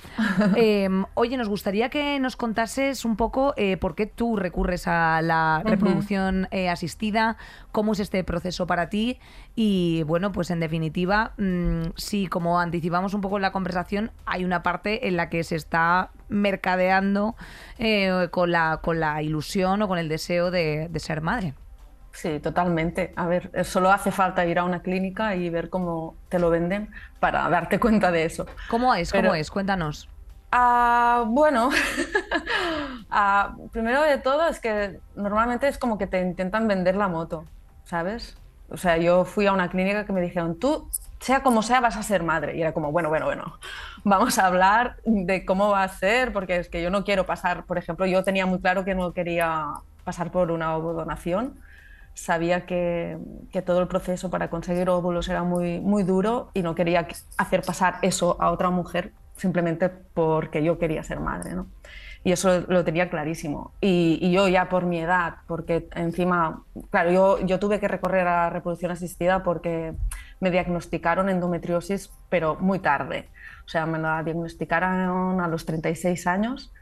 B: Em, oye, nos gustaría que nos contases un poco eh, por qué tú recurres a la reproducción eh, asistida, cómo es este proceso para ti y, bueno, pues en definitiva, mm, sí, como anticipamos un poco en la conversación, hay una parte en la que se está mercadeando eh, con, la, con la ilusión o con el deseo de, de ser madre.
E: Sí, totalmente. A ver, eh, solo hace falta ir a una clínica y ver cómo te lo venden para darte cuenta de eso.
B: ¿Cómo es? ¿Cómo es? Cuéntanos.
E: Ah, bueno, ah, primero de todo es que normalmente es como que te intentan vender la moto, ¿sabes? O sea, yo fui a una clínica que me dijeron, tú, sea como sea, vas a ser madre. Y era como, bueno, bueno, bueno, vamos a hablar de cómo va a ser, porque es que yo no quiero pasar, por ejemplo, yo tenía muy claro que no quería pasar por una donación sabía que, todo el proceso para conseguir óvulos era muy, muy duro y no quería hacer pasar eso a otra mujer simplemente porque yo quería ser madre. ¿no? Y eso lo tenía clarísimo. Y, yo ya por mi edad, porque encima, claro, yo, yo tuve que recorrer a la reproducción asistida porque me diagnosticaron endometriosis, pero muy tarde. O sea, me la diagnosticaron a los 36 años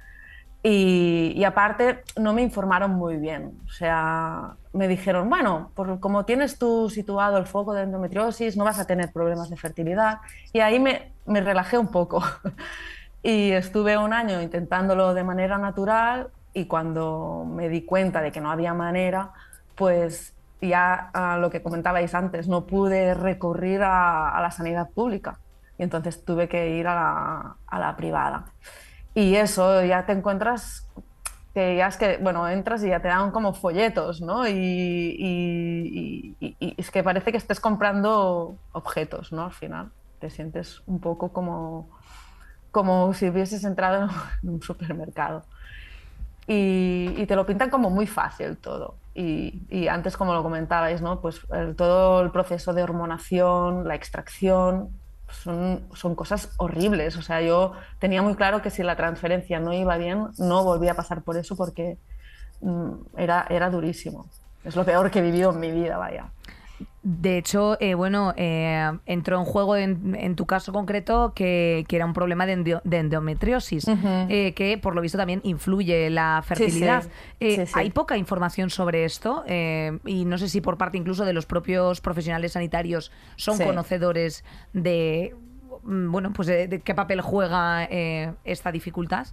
E: y, aparte no me informaron muy bien. O sea, me dijeron, bueno, por, como tienes tú situado el foco de endometriosis, no vas a tener problemas de fertilidad. Y ahí me, me relajé un poco. y estuve un año intentándolo de manera natural y cuando me di cuenta de que no había manera, pues ya a lo que comentabais antes, no pude recurrir a, a, la sanidad pública. Y entonces tuve que ir a la, a la privada. Y eso, ya te encuentras ya es que, bueno, entras y ya te dan como folletos, ¿no? Y, es que parece que estés comprando objetos, ¿no? Al final, te sientes un poco como, como si hubieses entrado en un supermercado. Y, te lo pintan como muy fácil todo. Y, antes, como lo comentabais, ¿no? Pues todo el proceso de hormonación, la extracción, son, son cosas horribles. O sea, yo tenía muy claro que si la transferencia no iba bien, no volvía a pasar por eso porque mm, era, era durísimo. Es lo peor que he vivido en mi vida, vaya.
B: De hecho, eh, bueno, eh, entró en juego en, tu caso concreto que, que era un problema de, endometriosis, eh, que por lo visto también influye la fertilidad. Hay poca información sobre esto y no sé si por parte incluso de los propios profesionales sanitarios son conocedores de, mm, bueno, pues de qué papel juega esta dificultad.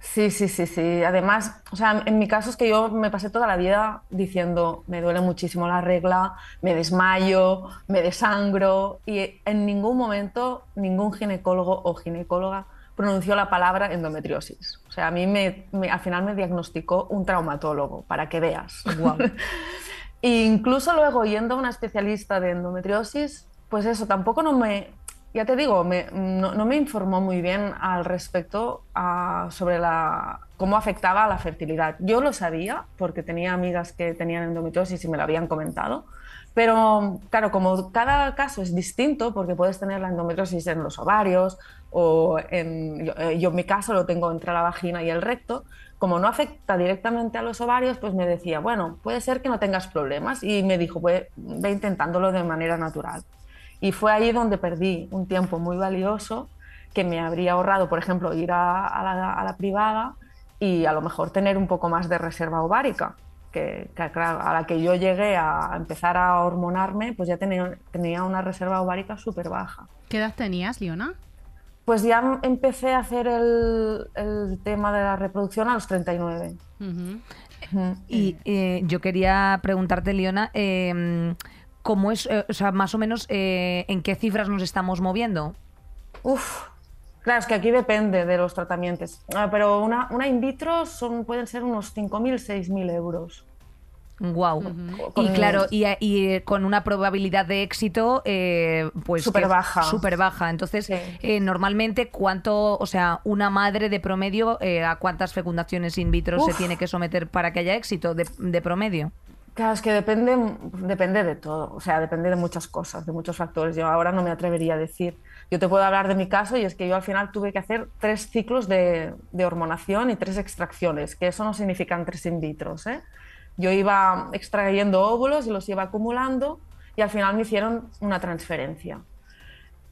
E: Sí, sí, sí, sí. Además, o sea, en mi caso es que yo me pasé toda la vida diciendo, me duele muchísimo la regla, me desmayo, me desangro y en ningún momento ningún ginecólogo o ginecóloga pronunció la palabra endometriosis. O sea, a mí me, al final me diagnosticó un traumatólogo, para que veas. Wow. incluso luego yendo a una especialista de endometriosis, pues eso, tampoco no me, ya te digo, no, me informó muy bien al respecto sobre la, cómo afectaba a la fertilidad. Yo lo sabía porque tenía amigas que tenían endometriosis y me lo habían comentado, pero claro, como cada caso es distinto, porque puedes tener la endometriosis en los ovarios o en, yo, eh, en mi caso lo tengo entre la vagina y el recto, como no afecta directamente a los ovarios, pues me decía, bueno, puede ser que no tengas problemas y me dijo, ve intentándolo de manera natural. Y fue ahí donde perdí un tiempo muy valioso que me habría ahorrado, por ejemplo, ir a, la, privada y a lo mejor tener un poco más de reserva ovárica. Que, a la que yo llegué a empezar a hormonarme, pues ya tenía, tenía una reserva ovárica súper baja.
A: ¿Qué edad tenías, Liona?
E: Pues ya empecé a hacer el, tema de la reproducción a los 39.
B: Y eh, yo quería preguntarte, Liona, em, ¿cómo es, eh, o sea, más o menos eh, en qué cifras nos estamos moviendo?
E: Uf, claro, es que aquí depende de los tratamientos. Ah, pero una, una in vitro son, pueden ser unos 5.000, 6.000 euros.
B: Wow. Y claro, y, y, con una probabilidad de éxito, eh, pues.
E: Súper baja.
B: Súper baja. Entonces, normalmente, ¿cuánto, o sea, una madre de promedio, a cuántas fecundaciones in vitro se tiene que someter para que haya éxito de, de promedio?
E: Claro, es que depende, depende de todo, o sea, depende de muchas cosas, de muchos factores. Yo ahora no me atrevería a decir. Yo te puedo hablar de mi caso y es que yo al final tuve que hacer tres ciclos de, de hormonación y tres extracciones, que eso no significan tres in vitro. ¿eh? Yo iba extrayendo óvulos y los iba acumulando y al final me hicieron una transferencia.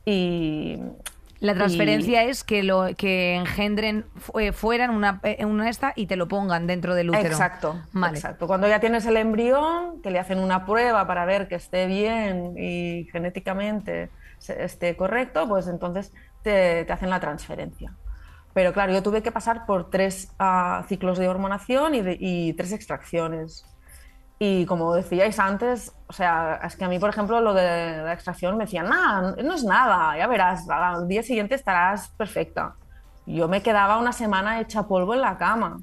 E: Y,
B: La transferencia es que lo que engendren eh, fuera en una, eh, una esta y te lo pongan dentro del útero.
E: Exacto,
B: Vale.
E: exacto. Cuando ya tienes el embrión, que le hacen una prueba para ver que esté bien y genéticamente esté correcto, pues entonces te, te hacen la transferencia. Pero claro, yo tuve que pasar por tres ah, ciclos de hormonación y, de- y tres extracciones. Y como decíais antes, o sea, es que a mí, por ejemplo, lo de la extracción me decían, nada, no es nada, ya verás, al día siguiente estarás perfecta. Yo me quedaba una semana hecha polvo en la cama.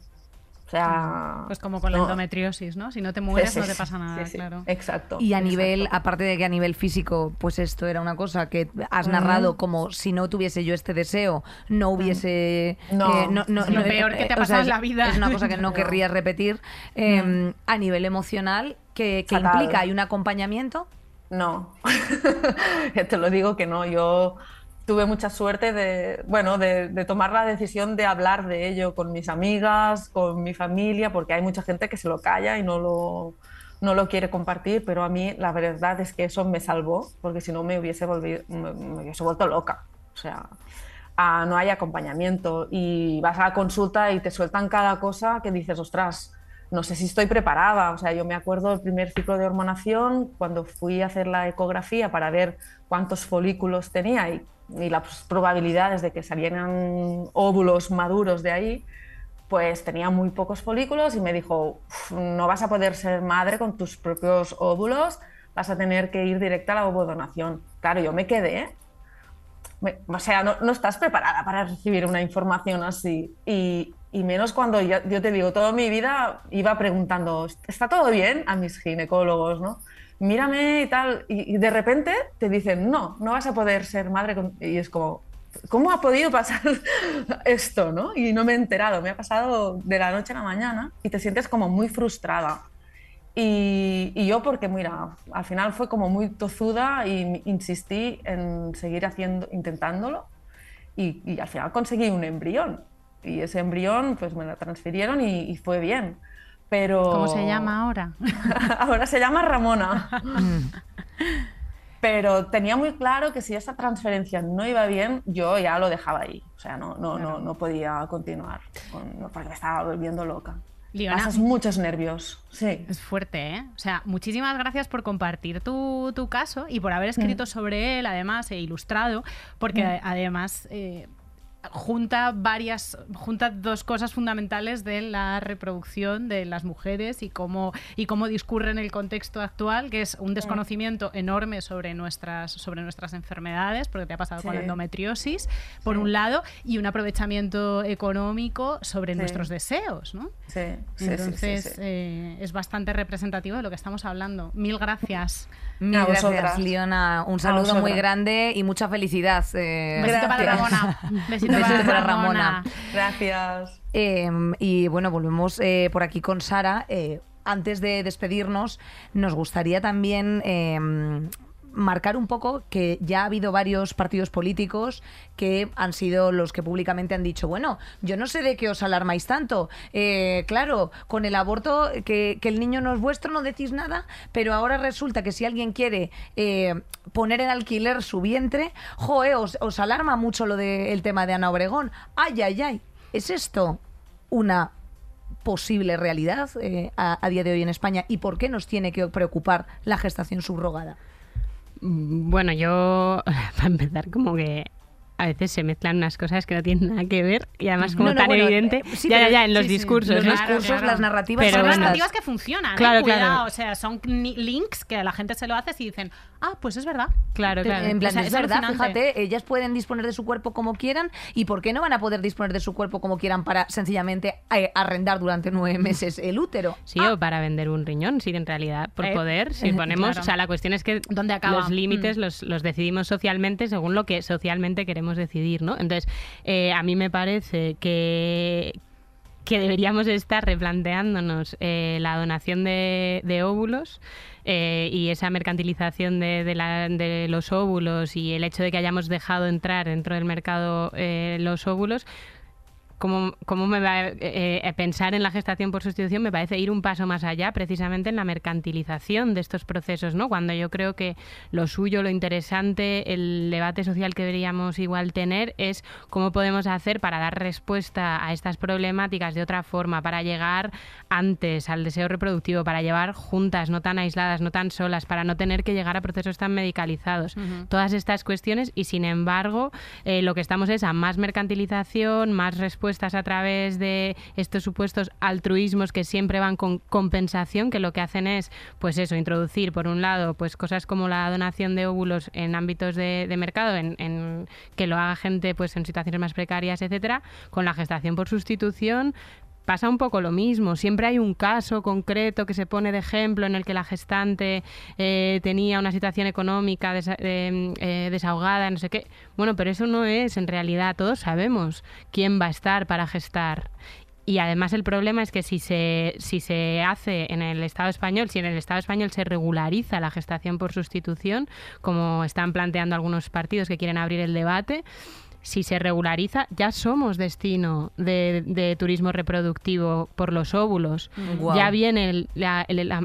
E: Sea,
A: Pues como con la
E: no.
A: endometriosis, ¿no? Si no te mueres,
E: Sí,
A: no te pasa nada,
E: sí,
A: claro.
E: Exacto.
B: Y a nivel, aparte de que a nivel físico, pues esto era una cosa que has narrado como si no tuviese yo este deseo, no hubiese...
E: No.
B: eh,
A: Es lo peor que te ha
B: o
A: pasado
B: es-
A: en la vida.
B: Es una cosa que no
E: No.
B: querrías repetir. Eh, A nivel emocional, ¿qué, qué implica? ¿Hay un acompañamiento?
E: No, te lo digo que no. Yo tuve mucha suerte de, bueno, de, de tomar la decisión de hablar de ello con mis amigas, con mi familia, porque hay mucha gente que se lo calla y no lo, no lo quiere compartir, pero a mí la verdad es que eso me salvó, porque si no me hubiese, volvido, me, me hubiese vuelto loca. O sea, ah, no hay acompañamiento y vas a la consulta y te sueltan cada cosa que dices, ostras, no sé si estoy preparada. O sea, yo me acuerdo del primer ciclo de hormonación, cuando fui a hacer la ecografía para ver cuántos folículos tenía y, y las probabilidades de que salieran óvulos maduros de ahí, pues tenía muy pocos folículos y me dijo, "Uf, no vas a poder ser madre con tus propios óvulos, vas a tener que ir directa a la ovodonación. Claro, yo me quedé o sea, no, no estás preparada para recibir una información así. Y, y menos cuando yo te digo, toda mi vida iba preguntando, ¿está todo bien? A mis ginecólogos, ¿no? Mírame y tal. Y, de repente te dicen, no, no vas a poder ser madre. con-". Y es como, ¿cómo ha podido pasar esto, no? Y no me he enterado, me ha pasado de la noche a la mañana y te sientes como muy frustrada. Y, y yo porque, mira, al final fue como muy tozuda y insistí en seguir haciendo, intentándolo y, y al final conseguí un embrión. Y ese embrión pues me lo transfirieron y fue bien. Pero...
A: ¿Cómo se llama ahora?
E: Ahora se llama Ramona. Pero tenía muy claro que si esa transferencia no iba bien, yo ya lo dejaba ahí. O sea, no, no, no, no podía continuar, con- porque me estaba volviendo loca.
A: Liona,
E: Pasas muchos nervios, sí.
A: Es fuerte, ¿eh? O sea, muchísimas gracias por compartir tu, tu caso y por haber escrito sobre él, además, e ilustrado, porque además eh, junta varias, junta dos cosas fundamentales de la reproducción de las mujeres y cómo, y cómo discurre en el contexto actual, que es un desconocimiento enorme sobre nuestras, sobre nuestras enfermedades, porque te ha pasado con la endometriosis, por un lado, y un aprovechamiento económico sobre
E: Sí.
A: nuestros deseos, ¿no?
E: Sí, sí, sí, sí,
A: Entonces
E: sí.
A: eh, es bastante representativo de lo que estamos hablando. Mil gracias.
B: Mil
E: A
B: gracias. Leona. Un saludo muy grande y mucha felicidad. eh,
A: Besito para
E: Gracias.
A: Ramona. Besito,
B: Besito
A: para,
B: para
A: Ramona.
B: Ramona.
E: Gracias.
B: Eh, y bueno, volvemos eh, por aquí con Sara. Eh, antes de despedirnos, nos gustaría también eh, marcar un poco que ya ha habido varios partidos políticos que han sido los que públicamente han dicho, bueno, yo no sé de qué os alarmáis tanto. Eh, claro, con el aborto, que, que el niño no es vuestro, no decís nada, pero ahora resulta que si alguien quiere eh, poner en alquiler su vientre, joe, os, os alarma mucho lo del tema de Ana Obregón. Ay, ay, ay. ¿Es esto una posible realidad eh, a día de hoy en España? ¿Y por qué nos tiene que preocupar la gestación subrogada?
D: Mm, Bueno, yo, para empezar, como que a veces se mezclan unas cosas que no tienen nada que ver y además como
B: No, no,
D: tan
B: bueno,
D: evidente.
B: eh, sí,
D: ya, ya, ya, en los
A: sí, sí,
D: discursos.
B: Los discursos,
A: claro.
B: las narrativas
D: Pero
A: son
D: bueno.
A: narrativas que funcionan, ¿eh?
D: Claro,
A: cuidado.
D: claro.
A: O sea, son links que a la gente se lo hace y dicen, ah, pues es verdad.
D: Claro, claro.
B: En plan,
A: O sea,
B: es verdad,
A: alucinante.
B: fíjate, ellas pueden disponer de su cuerpo como quieran y ¿por qué no van a poder disponer de su cuerpo como quieran para sencillamente eh, arrendar durante nueve meses el útero?
D: Sí, o para vender un riñón, sí, en realidad, por
A: Eh,
D: poder, si
A: eh,
D: ponemos,
A: claro.
D: o sea, la cuestión es que
A: ¿Dónde acaba?
D: los límites
A: Mm.
D: los, los decidimos socialmente según lo que socialmente queremos decidir, ¿no? Entonces, eh, a mí me parece que que deberíamos estar replanteándonos eh, la donación de, de óvulos eh, y esa mercantilización de, de la- de los óvulos y el hecho de que hayamos dejado entrar dentro del mercado eh, los óvulos cómo, cómo me va a eh, eh, pensar en la gestación por sustitución me parece ir un paso más allá precisamente en la mercantilización de estos procesos, ¿no? Cuando yo creo que lo suyo, lo interesante, el debate social que deberíamos igual tener es cómo podemos hacer para dar respuesta a estas problemáticas de otra forma, para llegar antes al deseo reproductivo, para llevar juntas, no tan aisladas, no tan solas, para no tener que llegar a procesos tan medicalizados. Todas estas cuestiones y sin embargo eh, lo que estamos es a más mercantilización, más respuesta a través de estos supuestos altruismos que siempre van con compensación, que lo que hacen es, pues eso, introducir, por un lado, pues cosas como la donación de óvulos en ámbitos de, mercado, en, que lo haga gente pues en situaciones más precarias, etcétera, con la gestación por sustitución, pasa un poco lo mismo. Siempre hay un caso concreto que se pone de ejemplo en el que la gestante eh, tenía una situación económica eh, desahogada, no sé qué. Bueno, pero eso no es en realidad. Todos sabemos quién va a estar para gestar. Y además el problema es que si se, si se hace en el Estado español, si en el Estado español se regulariza la gestación por sustitución, como están planteando algunos partidos que quieren abrir el debate, si se regulariza, ya somos destino de, turismo reproductivo por los óvulos. Ya viene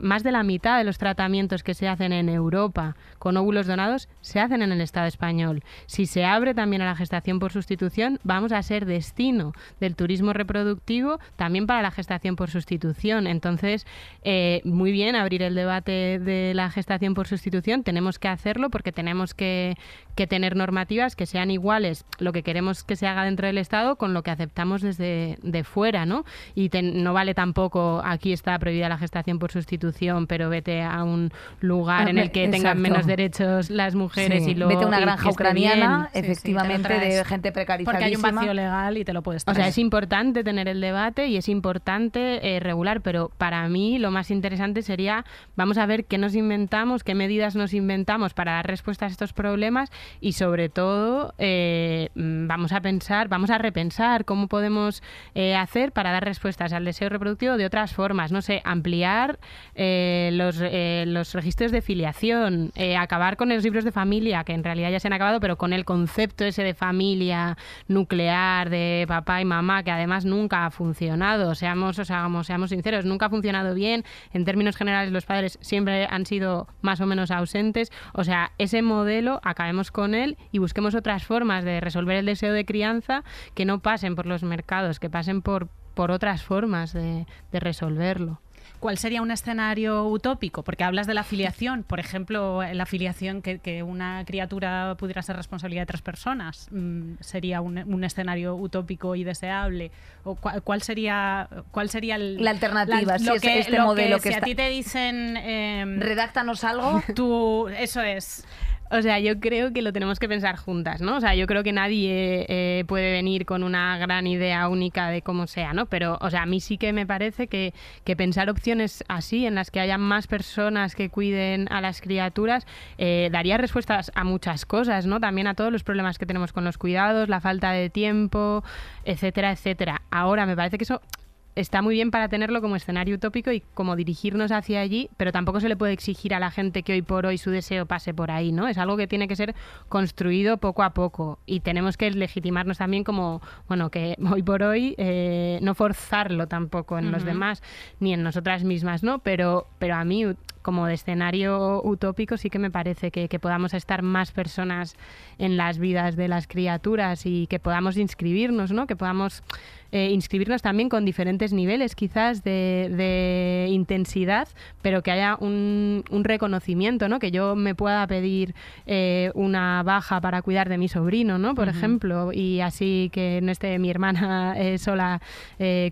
D: más de la mitad de los tratamientos que se hacen en Europa con óvulos donados se hacen en el Estado español. Si se abre también a la gestación por sustitución, vamos a ser destino del turismo reproductivo también para la gestación por sustitución. Entonces, eh, muy bien abrir el debate de la gestación por sustitución. Tenemos que hacerlo porque tenemos que, que tener normativas que sean iguales lo que queremos que se haga dentro del Estado con lo que aceptamos desde de fuera, ¿no? Y no vale tampoco aquí está prohibida la gestación por sustitución, pero vete a un lugar en el que tengan menos derechos las mujeres y lo
B: vete a una granja ucraniana, efectivamente de gente precarizada.
A: Porque hay un vacío legal y te lo puedes traer.
D: O sea, es importante tener el debate y es importante eh, regular, pero para mí lo más interesante sería vamos a ver qué nos inventamos, qué medidas nos inventamos para dar respuesta a estos problemas y sobre todo eh, mm, vamos a pensar, vamos a repensar cómo podemos eh, hacer para dar respuestas al deseo reproductivo de otras formas. No sé, ampliar eh, los, los, registros de filiación, acabar con los libros de familia, que en realidad ya se han acabado, pero con el concepto ese de familia nuclear, de papá y mamá, que además nunca ha funcionado. Seamos, o sea, seamos sinceros, nunca ha funcionado bien. En términos generales, los padres siempre han sido más o menos ausentes. O sea, ese modelo acabemos con él y busquemos otras formas de resolver el deseo de crianza que no pasen por los mercados, que pasen por, por otras formas de, de resolverlo.
A: ¿Cuál sería un escenario utópico? Porque hablas de la afiliación, por ejemplo, la afiliación que, que una criatura pudiera ser responsabilidad de tres personas, mm, sería un, un, escenario utópico y deseable. ¿O cuál, sería, cuál sería el,
B: la alternativa?
A: si
B: que, este modelo que,
A: si a ti te dicen, eh,
B: redáctanos algo,
A: tú, eso es.
D: O sea, yo creo que lo tenemos que pensar juntas, ¿no? O sea, yo creo que nadie eh, puede venir con una gran idea única de cómo sea, ¿no? Pero, o sea, a mí sí que me parece que, que pensar opciones así, en las que haya más personas que cuiden a las criaturas, eh, daría respuestas a muchas cosas, ¿no? También a todos los problemas que tenemos con los cuidados, la falta de tiempo, etcétera, etcétera. Ahora, me parece que eso está muy bien para tenerlo como escenario utópico y como dirigirnos hacia allí, pero tampoco se le puede exigir a la gente que hoy por hoy su deseo pase por ahí, ¿no? Es algo que tiene que ser construido poco a poco y tenemos que legitimarnos también como, bueno, que hoy por hoy eh, no forzarlo tampoco en los demás ni en nosotras mismas, ¿no? Pero, pero a mí como de escenario utópico sí que me parece que, que, podamos estar más personas en las vidas de las criaturas y que podamos inscribirnos, ¿no? Que podamos eh, inscribirnos también con diferentes niveles quizás de, intensidad, pero que haya un, reconocimiento, ¿no? Que yo me pueda pedir eh, una baja para cuidar de mi sobrino, ¿no? Por ejemplo, y así que no esté mi hermana eh, sola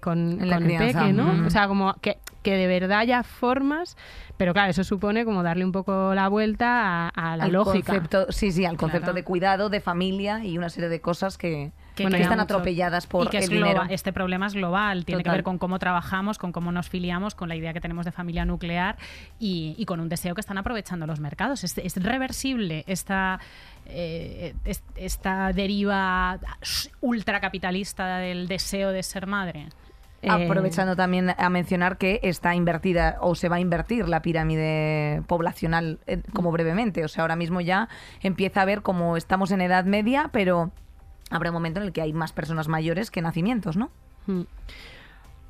D: con, con el peque, ¿no? O sea, como que, que de verdad haya formas pero claro, eso supone como darle un poco la vuelta a, la lógica.
B: Concepto, sí, sí, al concepto de cuidado, de familia y una serie de cosas que, están atropelladas por
A: el
B: dinero.
A: Este problema es global, tiene que ver con cómo trabajamos, con cómo nos filiamos, con la idea que tenemos de familia nuclear y, con un deseo que están aprovechando los mercados. Es, reversible esta, eh, esta deriva ultracapitalista del deseo de ser madre.
B: Eh, Aprovechando también a mencionar que está invertida o se va a invertir la pirámide poblacional eh, como brevemente. O sea, ahora mismo ya empieza a ver como estamos en edad media, pero habrá un momento en el que hay más personas mayores que nacimientos, ¿no?
D: Mm.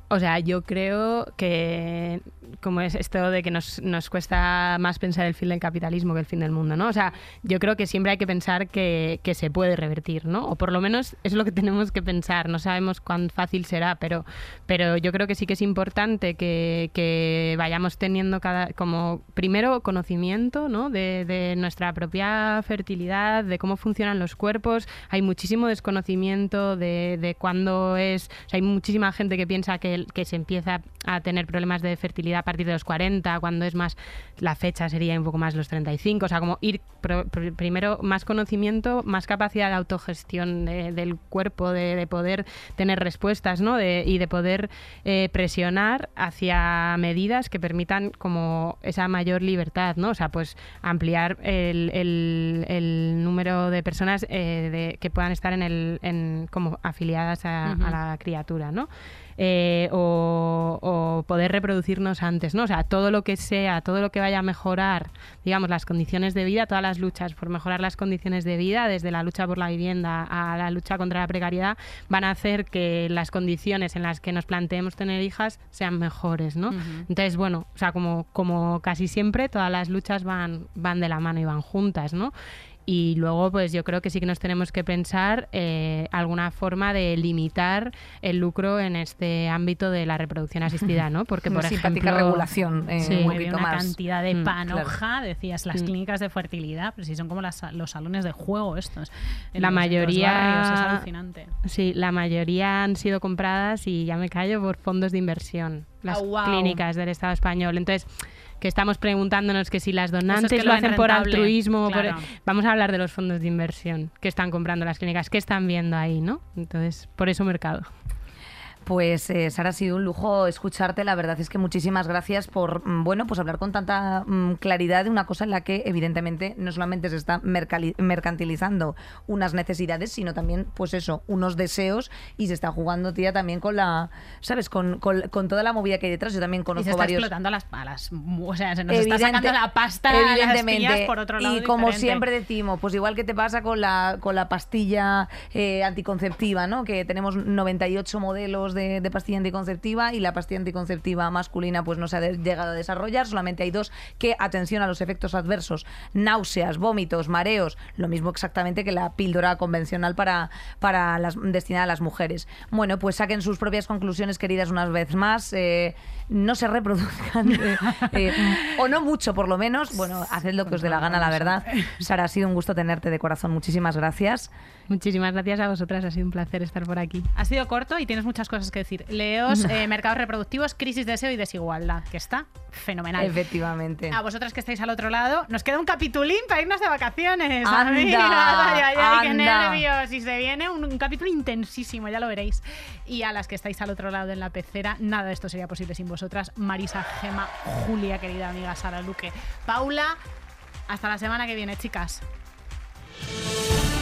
D: O sea, yo creo que como es esto de que nos, nos, cuesta más pensar el fin del capitalismo que el fin del mundo, ¿no? O sea, yo creo que siempre hay que pensar que, que, se puede revertir, ¿no? O por lo menos es lo que tenemos que pensar. No sabemos cuán fácil será, pero, pero yo creo que sí que es importante que, que vayamos teniendo cada, como primero conocimiento, ¿no? De, de, nuestra propia fertilidad, de cómo funcionan los cuerpos. Hay muchísimo desconocimiento de, de cuándo es... O sea, hay muchísima gente que piensa que que se empieza a tener problemas de fertilidad a partir de los 40, cuando es más, la fecha sería un poco más los 35, o sea, como ir pro, pr primero más conocimiento, más capacidad de autogestión de, del cuerpo, de, de, poder tener respuestas, ¿no? De, y de poder eh, presionar hacia medidas que permitan como esa mayor libertad, ¿no? O sea, pues ampliar el, el, el número de personas eh, de, que puedan estar en el, en, como afiliadas a, uh -huh. a la criatura, ¿no? Eh, o, o, poder reproducirnos antes, ¿no? O sea, todo lo que sea, todo lo que vaya a mejorar, digamos, las condiciones de vida, todas las luchas por mejorar las condiciones de vida, desde la lucha por la vivienda a la lucha contra la precariedad, van a hacer que las condiciones en las que nos planteemos tener hijas sean mejores, ¿no? Uh -huh. Entonces, bueno, o sea, como, como casi siempre, todas las luchas van, van de la mano y van juntas, ¿no? Y luego, pues yo creo que sí que nos tenemos que pensar eh, alguna forma de limitar el lucro en este ámbito de la reproducción asistida, ¿no?
B: Porque, por ejemplo... regulación, eh,
A: sí,
B: un poquito
A: una
B: más.
A: cantidad de panoja, claro. decías, las mm. clínicas de fertilidad, pero sí son como las, los salones de juego estos.
D: la mayoría...
A: Barrios, es alucinante.
D: Sí, la mayoría han sido compradas, y ya me callo, por fondos de inversión. Las
A: oh, wow.
D: clínicas del Estado español. Entonces que estamos preguntándonos que si las donantes es que lo, hacen por altruismo,
A: claro.
D: por... vamos a hablar de los fondos de inversión que están comprando las clínicas, que están viendo ahí, ¿no? Entonces, por eso mercado.
B: Pues eh, Sara, ha sido un lujo escucharte. La verdad es que muchísimas gracias por mm, bueno, pues hablar con tanta mm, claridad de una cosa en la que evidentemente no solamente se está mercantilizando unas necesidades, sino también, pues eso, unos deseos y se está jugando, tía, también con la, ¿sabes? Con, con, con toda la movida que hay detrás. Yo también conozco
A: y se está
B: varios.
A: explotando las, a las, o sea, se nos Evidente, está sacando la pasta evidentemente. Las por otro lado.
B: Y como
A: diferente.
B: siempre decimos, pues igual que te pasa con la, con la pastilla eh, anticonceptiva, ¿no? Que tenemos 98 modelos de, de, pastilla anticonceptiva y la pastilla anticonceptiva masculina pues no se ha de, llegado a desarrollar, solamente hay dos que, atención a los efectos adversos, náuseas, vómitos, mareos, lo mismo exactamente que la píldora convencional para, para las, destinada a las mujeres. Bueno, pues saquen sus propias conclusiones, queridas, una vez más. Eh, no se reproduzcan, eh, eh, o no mucho por lo menos. Bueno, haced lo que os dé la gana, la verdad. Sara, ha sido un gusto tenerte de corazón. Muchísimas gracias.
D: Muchísimas gracias a vosotras, ha sido un placer estar por aquí.
A: Ha sido corto y tienes muchas cosas que decir. Leos, eh, mercados reproductivos, crisis de deseo y desigualdad, que está fenomenal.
B: Efectivamente.
A: A vosotras que estáis al otro lado, nos queda un capitulín para irnos de vacaciones.
B: Anda,
A: amiga. Ay, ay, ay,
B: anda.
A: qué nervios. Y se viene un, un, capítulo intensísimo, ya lo veréis. Y a las que estáis al otro lado en la pecera, nada de esto sería posible sin vosotras. Marisa, Gema, Julia, querida amiga Sara Luque, Paula. Hasta la semana que viene, chicas.